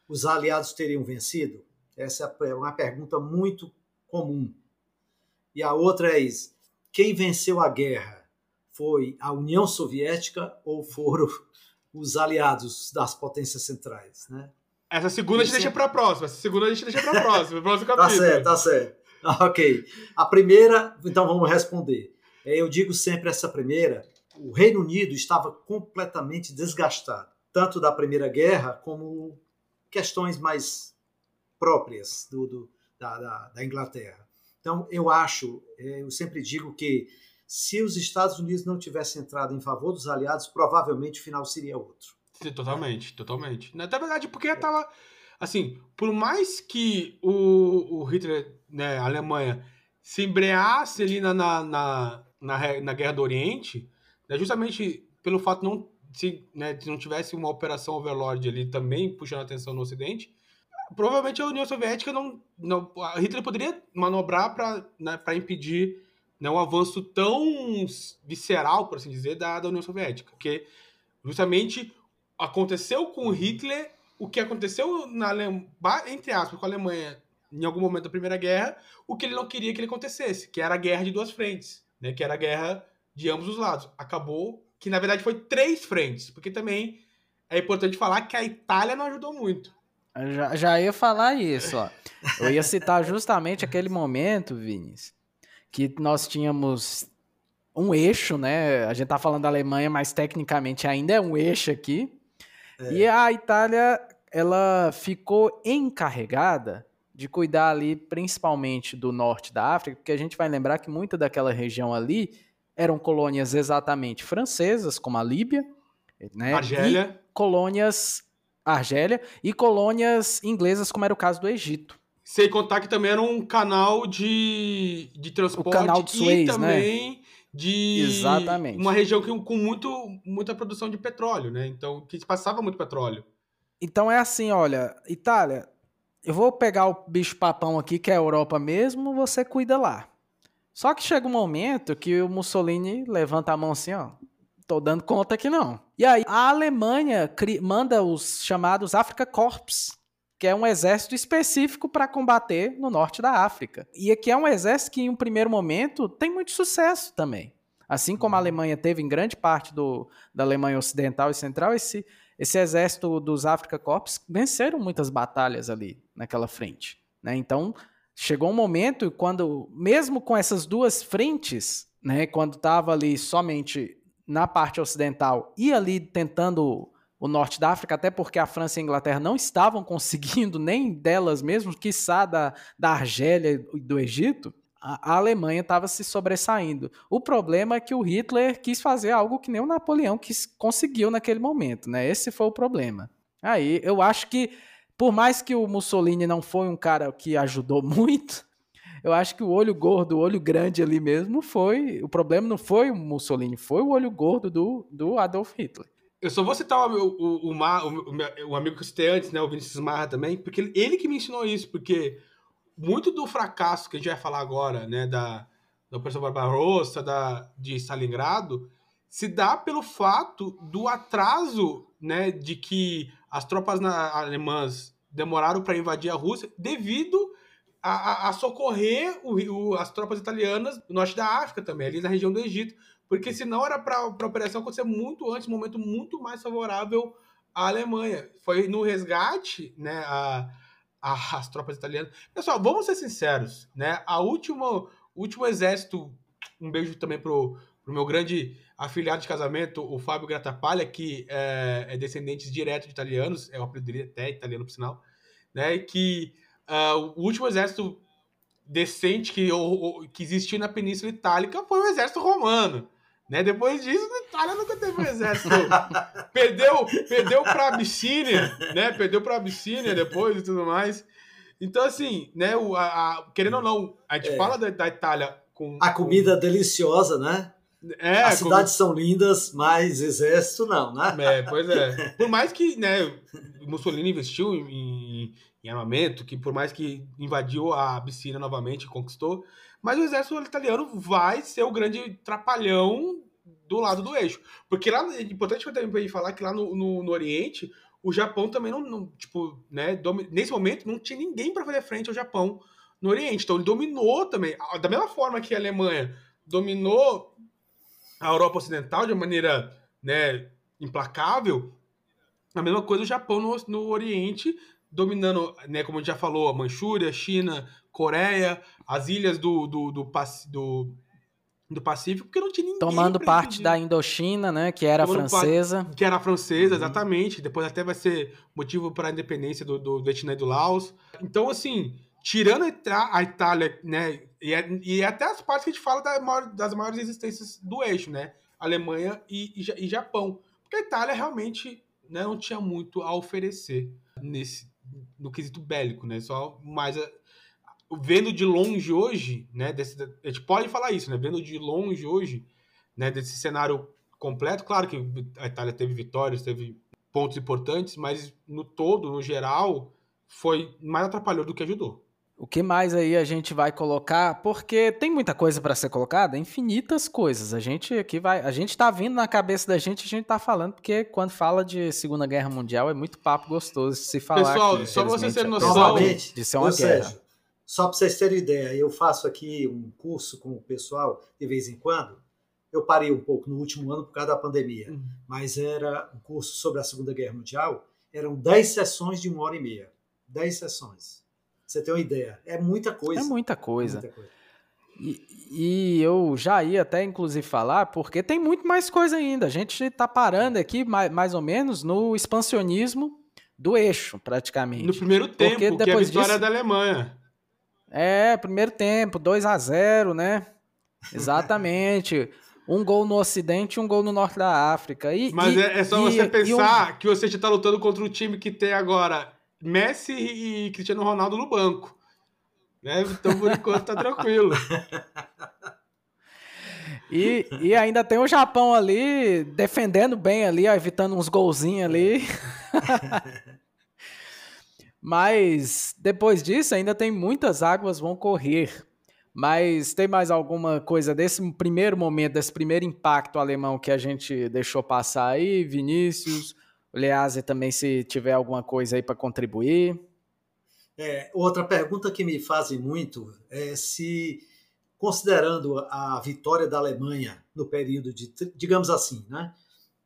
os aliados teriam vencido? Essa é uma pergunta muito comum. E a outra é isso quem venceu a guerra foi a União Soviética ou foram os aliados das potências centrais, né? Essa segunda Isso... a gente deixa para a próxima. Essa segunda a gente deixa para a próxima. próximo tá capítulo. tá certo, tá certo. Ok. A primeira, então vamos responder. É, eu digo sempre essa primeira. O Reino Unido estava completamente desgastado, tanto da Primeira Guerra como questões mais próprias do, do da, da, da Inglaterra. Então, eu acho, é, eu sempre digo que se os Estados Unidos não tivessem entrado em favor dos aliados, provavelmente o final seria outro. Totalmente, totalmente. Na verdade, porque estava. Assim, por mais que o, o Hitler, né, a Alemanha, se embreasse ali na, na, na, na, na Guerra do Oriente, né, justamente pelo fato não, se, né, se não tivesse uma operação Overlord ali também puxando a atenção no Ocidente, provavelmente a União Soviética não, não Hitler poderia manobrar para né, impedir né, um avanço tão visceral, por assim dizer, da, da União Soviética, porque justamente aconteceu com Hitler o que aconteceu na entre aspas com a Alemanha em algum momento da Primeira Guerra, o que ele não queria que ele acontecesse, que era a guerra de duas frentes, né, que era a guerra de ambos os lados. Acabou que na verdade foi três frentes, porque também é importante falar que a Itália não ajudou muito. Já, já ia falar isso, ó. Eu ia citar justamente aquele momento, Vinícius, que nós tínhamos um eixo, né? A gente tá falando da Alemanha, mas tecnicamente ainda é um eixo aqui. É. E a Itália, ela ficou encarregada de cuidar ali, principalmente do norte da África, porque a gente vai lembrar que muita daquela região ali eram colônias exatamente francesas, como a Líbia, né? Argélia. E colônias Argélia, e colônias inglesas, como era o caso do Egito. Sem contar que também era um canal de, de transporte o canal de Suez, e né? também né? de Exatamente. uma região que, com muito, muita produção de petróleo, né? Então, que passava muito petróleo. Então é assim, olha, Itália, eu vou pegar o bicho papão aqui, que é a Europa mesmo, você cuida lá. Só que chega um momento que o Mussolini levanta a mão assim, ó, tô dando conta que não. E aí a Alemanha manda os chamados Africa Corps, que é um exército específico para combater no norte da África. E aqui é um exército que, em um primeiro momento, tem muito sucesso também. Assim como a Alemanha teve em grande parte do, da Alemanha Ocidental e Central, esse, esse exército dos Africa Corps venceram muitas batalhas ali naquela frente. Né? Então, chegou um momento quando, mesmo com essas duas frentes, né, quando estava ali somente na parte ocidental e ali tentando o norte da África, até porque a França e a Inglaterra não estavam conseguindo nem delas mesmas, quiçá da, da Argélia e do Egito, a, a Alemanha estava se sobressaindo. O problema é que o Hitler quis fazer algo que nem o Napoleão quis, conseguiu naquele momento, né? Esse foi o problema. Aí eu acho que, por mais que o Mussolini não foi um cara que ajudou muito, eu acho que o olho gordo, o olho grande ali mesmo foi. O problema não foi o Mussolini, foi o olho gordo do, do Adolf Hitler. Eu só vou citar o, o, o, o, o amigo que eu citei antes, né, o Vinícius Marra também, porque ele que me ensinou isso, porque muito do fracasso que a gente vai falar agora, né, da, da Operação Barbarossa, da, de Stalingrado, se dá pelo fato do atraso, né, de que as tropas na, alemãs demoraram para invadir a Rússia devido a, a, a socorrer o, o, as tropas italianas do norte da África também, ali na região do Egito, porque senão era para a operação acontecer muito antes, um momento muito mais favorável à Alemanha. Foi no resgate, né, a, a, as tropas italianas. Pessoal, vamos ser sinceros, né? A última, último exército, um beijo também pro, pro meu grande afiliado de casamento, o Fábio Grattapalha, que é, é descendente direto de italianos, é o apelido dele até italiano por sinal, né? Que Uh, o último exército decente que, ou, que existiu na Península Itálica foi o exército romano. Né? Depois disso, a Itália nunca teve um exército. perdeu perdeu para a Abissínia, né? Perdeu para a Abissínia depois e tudo mais. Então, assim, né? O, a, a, querendo ou não, a gente é. fala da, da, Itália com. A comida com... deliciosa, né? É, As cidades são lindas, mas exército não, né? É, pois é. Por mais que né, Mussolini investiu em, em armamento, que por mais que invadiu a Abissínia novamente, conquistou, mas o exército italiano vai ser o grande trapalhão do lado do eixo. Porque lá, é importante também falar que lá no, no, no Oriente, o Japão também não, não tipo, né, nesse momento não tinha ninguém para fazer frente ao Japão no Oriente. Então ele dominou também, da mesma forma que a Alemanha dominou a Europa Ocidental de uma maneira, né, implacável, a mesma coisa o Japão no, no Oriente dominando, né, como a gente já falou, a Manchúria, China, Coreia, as ilhas do, do, do, do, do Pacífico, porque não tinha ninguém. Tomando parte da Indochina, né, que era Tomando francesa. Parte, que era francesa, uhum. exatamente. Depois até vai ser motivo para a independência do, do Vietnã e do Laos. Então, assim, tirando a Itália, né, e, e até as partes que a gente fala da maior, das maiores existências do eixo, né, Alemanha e, e, e Japão. Porque a Itália realmente né, não tinha muito a oferecer nesse no quesito bélico, né? Só mais a, vendo de longe hoje, né? Desse, a gente pode falar isso, né? Vendo de longe hoje, né? Desse cenário completo, claro que a Itália teve vitórias, teve pontos importantes, mas no todo, no geral, foi mais atrapalhou do que ajudou. O que mais aí a gente vai colocar? Porque tem muita coisa para ser colocada, infinitas coisas. A gente aqui vai, a gente tá vindo na cabeça da gente, a gente tá falando porque quando fala de Segunda Guerra Mundial é muito papo gostoso se falar. Pessoal, aqui, só você ter noção de ser uma guerra. Seja, só para vocês terem ideia, eu faço aqui um curso com o pessoal de vez em quando. Eu parei um pouco no último ano por causa da pandemia, uhum. mas era um curso sobre a Segunda Guerra Mundial. Eram 10 sessões de uma hora e meia. 10 sessões você tem uma ideia. É muita coisa. É muita coisa. É muita coisa. E, e, eu já ia até, inclusive, falar, porque tem muito mais coisa ainda. A gente está parando aqui, mais, mais ou menos, no expansionismo do eixo, praticamente. No primeiro tempo, porque depois que é a vitória disso... da Alemanha. É, primeiro tempo, 2 a 0 né? Exatamente. um gol no Ocidente e um gol no Norte da África. E, Mas e, é, é, só você pensar um... que você está lutando contra um time que tem agora Messi e Cristiano Ronaldo no banco. Né? Então, por enquanto, tá tranquilo. E, e ainda tem o Japão ali defendendo bem ali, ó, evitando uns golzinhos ali. Mas depois disso ainda tem muitas águas vão correr. Mas tem mais alguma coisa desse primeiro momento, desse primeiro impacto alemão que a gente deixou passar aí, Vinícius? Lease também, se tiver alguma coisa aí para contribuir. É, outra pergunta que me fazem muito é se, considerando a vitória da Alemanha no período de, digamos assim, né,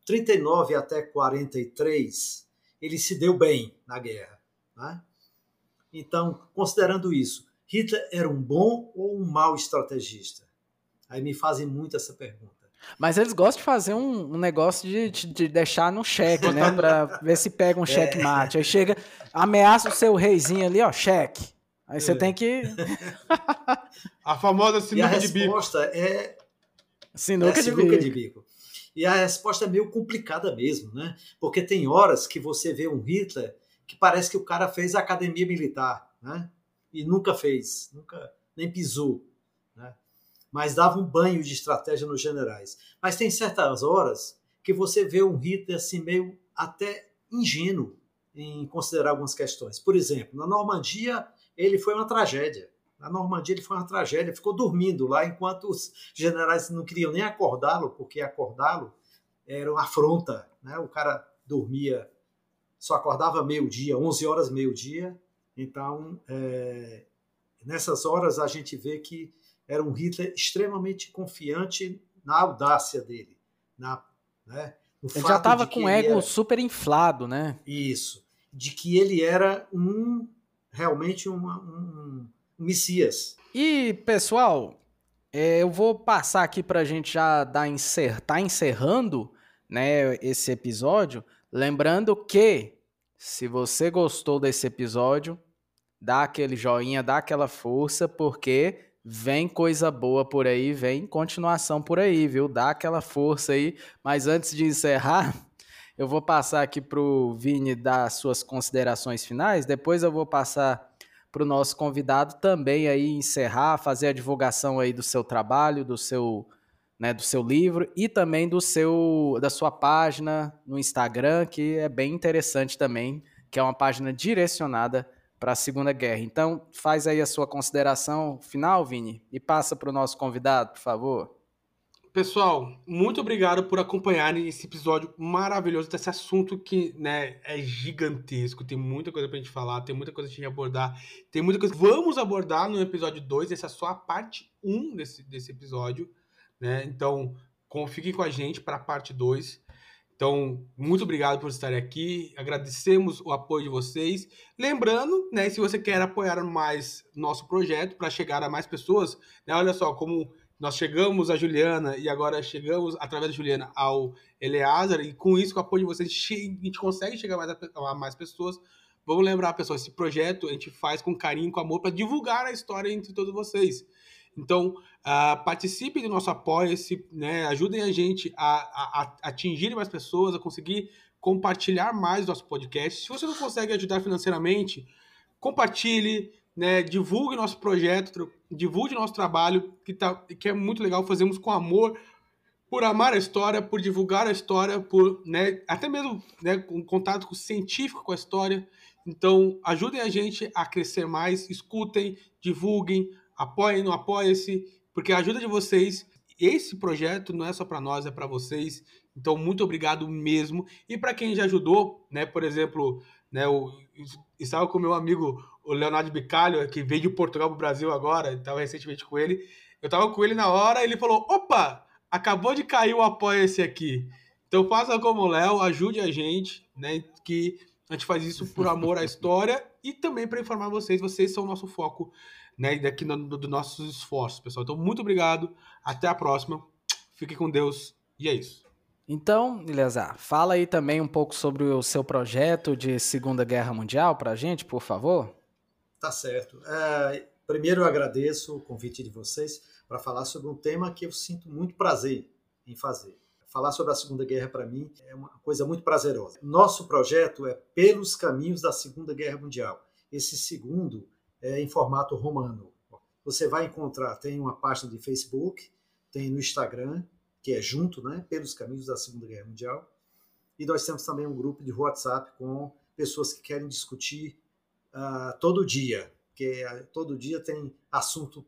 39 até 43, ele se deu bem na guerra. Né? Então, considerando isso, Hitler era um bom ou um mau estrategista? Aí me fazem muito essa pergunta. Mas eles gostam de fazer um, um negócio de, de, de, deixar no cheque, né? Pra ver se pega um cheque é. mate. Aí chega, ameaça o seu reizinho ali, ó, cheque. Aí você É. tem que. A famosa E a sinuca de bico. resposta é Sinuca, é, de, sinuca bico. de bico. E a resposta é meio complicada mesmo, né? Porque tem horas que você vê um Hitler que parece que o cara fez academia militar, né? E nunca fez, nunca nem pisou? Mas dava um banho de estratégia nos generais. Mas tem certas horas que você vê um Hitler assim meio até ingênuo em considerar algumas questões. Por exemplo, na Normandia ele foi uma tragédia. Na Normandia ele foi uma tragédia, ficou dormindo lá enquanto os generais não queriam nem acordá-lo, porque acordá-lo era uma afronta. Né? O cara dormia, só acordava meio-dia, 11 horas meio-dia. Então, é, nessas horas a gente vê que era um Hitler extremamente confiante na audácia dele. Na, né? no Ele fato já tava de que com o ego era- super inflado, né? isso. De que ele era um realmente uma- um, um Messias. E, pessoal, é, eu vou passar aqui pra gente já dar encer, tá encerrando né, esse episódio. Lembrando que, se você gostou desse episódio, dá aquele joinha, dá aquela força, porque vem coisa boa por aí, vem continuação por aí, viu? Dá aquela força aí. Mas antes de encerrar, eu vou passar aqui pro Vini dar suas considerações finais, depois eu vou passar para o nosso convidado também aí encerrar, fazer a divulgação aí do seu trabalho, do seu, né, do seu livro e também do seu da sua página no Instagram, que é bem interessante também, que é uma página direcionada para a Segunda Guerra. Então, faz aí a sua consideração final, Vini, e passa para o nosso convidado, por favor. Pessoal, muito obrigado por acompanharem esse episódio maravilhoso desse assunto que, né, é gigantesco. Tem muita coisa pra gente falar, tem muita coisa pra gente abordar, tem muita coisa vamos abordar no episódio 2. Essa é só a parte 1 desse, desse episódio, né? Então, com, fiquem com a gente para a parte 2. Então, muito obrigado por estarem aqui. Agradecemos o apoio de vocês. Lembrando, né, se você quer apoiar mais nosso projeto para chegar a mais pessoas, né, olha só como nós chegamos a Juliana e agora chegamos, através da Juliana, ao Eleazar, e com isso, com o apoio de vocês, a gente consegue chegar mais a, mais pessoas. Vamos lembrar, pessoal, esse projeto a gente faz com carinho, com amor, para divulgar a história entre todos vocês. Então, uh, participem do nosso apoio-se, né? ajudem a gente a, a, a, atingir mais pessoas, a conseguir compartilhar mais nosso podcast. Se você não consegue ajudar financeiramente, compartilhe, né? divulgue nosso projeto, divulgue nosso trabalho, que, tá, que é muito legal, fazemos com amor, por amar a história, por divulgar a história, por né, até mesmo né, um contato científico com a história. Então, ajudem a gente a crescer mais, escutem, divulguem, apoiem no Apoia-se, porque a ajuda de vocês, esse projeto não é só para nós, é para vocês. Então, muito obrigado mesmo. E para quem já ajudou, né, por exemplo, né, eu estava com o meu amigo o Leonardo Bicalho, que veio de Portugal para o Brasil agora, estava recentemente com ele. Eu estava com ele na hora, ele falou: opa, acabou de cair o Apoia-se aqui. Então, faça como o Léo, ajude a gente, né, que a gente faz isso por amor à história e também para informar vocês, vocês são o nosso foco né, daqui no, do, nossos esforços, pessoal. Então, muito obrigado. Até a próxima. Fique com Deus. E é isso. Então, Eleazar, fala aí também um pouco sobre o seu projeto de Segunda Guerra Mundial para a gente, por favor. Tá certo. É, primeiro, eu agradeço o convite de vocês para falar sobre um tema que eu sinto muito prazer em fazer. Falar sobre a Segunda Guerra, para mim, é uma coisa muito prazerosa. Nosso projeto é Pelos Caminhos da Segunda Guerra Mundial. Esse segundo é em formato romano. Você vai encontrar, tem uma página de Facebook, tem no Instagram, que é junto, né, pelos caminhos da Segunda Guerra Mundial. E nós temos também um grupo de WhatsApp com pessoas que querem discutir uh, todo dia, porque uh, todo dia tem assunto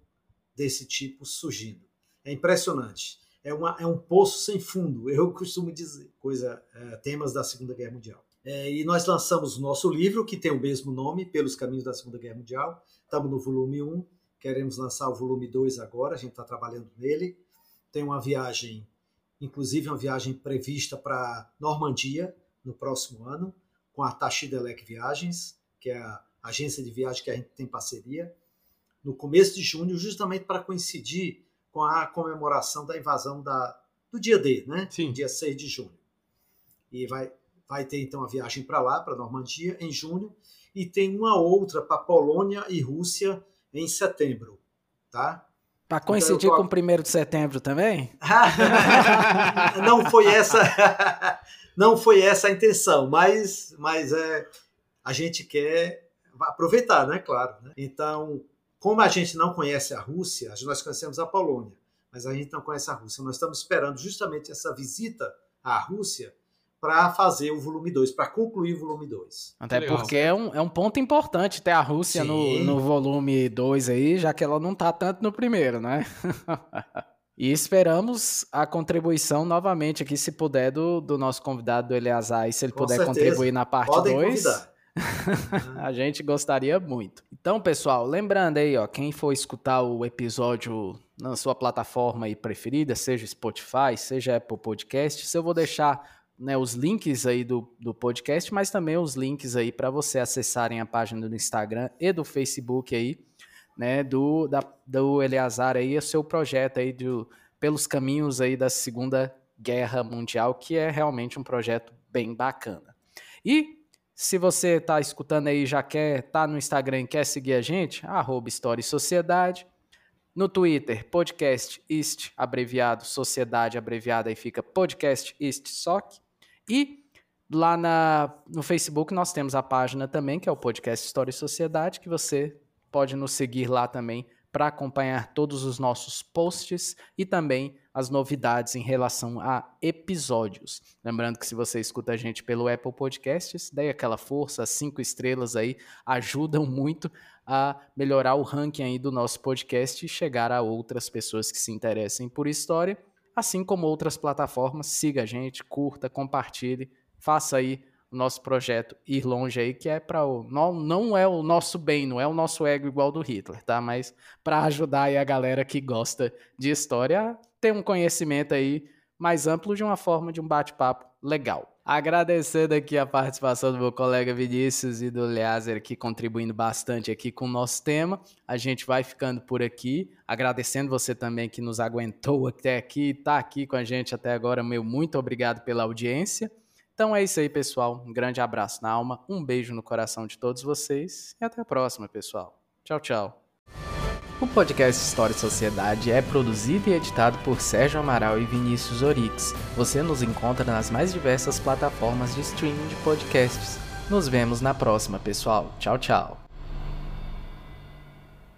desse tipo surgindo. É impressionante. É, uma, é um poço sem fundo, eu costumo dizer, coisa, uh, temas da Segunda Guerra Mundial. É, e nós lançamos o nosso livro, que tem o mesmo nome, Pelos Caminhos da Segunda Guerra Mundial. Estamos no volume 1, queremos lançar o volume 2 agora, a gente está trabalhando nele. Tem uma viagem, inclusive uma viagem prevista para Normandia no próximo ano, com a Tachidelec Viagens, que é a agência de viagem que a gente tem parceria, no começo de junho, justamente para coincidir com a comemoração da invasão da, do dia D, né? Sim. Dia 6 de junho. E vai, vai ter então a viagem para lá, para a Normandia, em junho, e tem uma outra para Polônia e Rússia em setembro, tá? Para coincidir então, com o 1 de setembro também? não foi essa não foi essa a intenção, mas, mas é, a gente quer aproveitar, né? Claro. Né? Então, como a gente não conhece a Rússia, nós conhecemos a Polônia, mas a gente não conhece a Rússia. Nós estamos esperando justamente essa visita à Rússia para fazer o volume 2, para concluir o volume 2. Até Legal. porque é um, é um ponto importante ter a Rússia no, no volume 2 aí, já que ela não está tanto no primeiro, né? e esperamos a contribuição novamente aqui, se puder, do, do nosso convidado do Eleazar, e se ele Com puder certeza. contribuir na parte 2. a gente gostaria muito. Então, pessoal, lembrando aí, ó, quem for escutar o episódio na sua plataforma aí preferida, seja Spotify, seja Apple Podcast, eu vou deixar né, os links aí do, do podcast, mas também os links aí para você acessarem a página do Instagram e do Facebook aí, né, do, da, do Eleazar aí, o seu projeto aí do, pelos caminhos aí da Segunda Guerra Mundial, que é realmente um projeto bem bacana. E se você está escutando aí já quer tá no Instagram e quer seguir a gente, arroba História e Sociedade. No Twitter, podcast East, abreviado, sociedade abreviada, aí fica podcast East Soc. E lá na, no Facebook nós temos a página também, que é o podcast História e Sociedade, que você pode nos seguir lá também para acompanhar todos os nossos posts e também as novidades em relação a episódios. Lembrando que se você escuta a gente pelo Apple Podcasts, dê aquela força, cinco estrelas aí ajudam muito a melhorar o ranking aí do nosso podcast e chegar a outras pessoas que se interessem por história assim como outras plataformas. Siga a gente, curta, compartilhe, faça aí o nosso projeto ir longe aí, que é para o não, não é o nosso bem, não é o nosso ego igual do Hitler, tá? Mas para ajudar aí a galera que gosta de história a ter um conhecimento aí mais amplo de uma forma de um bate-papo legal. Agradecendo aqui a participação do meu colega Vinícius e do Leazer aqui contribuindo bastante aqui com o nosso tema. A gente vai ficando por aqui, agradecendo você também que nos aguentou até aqui, está aqui com a gente até agora, meu muito obrigado pela audiência. Então é isso aí, pessoal. Um grande abraço na alma, um beijo no coração de todos vocês e até a próxima, pessoal. Tchau, tchau. O podcast História e Sociedade é produzido e editado por Sérgio Amaral e Vinícius Orix. Você nos encontra nas mais diversas plataformas de streaming de podcasts. Nos vemos na próxima, pessoal. Tchau, tchau.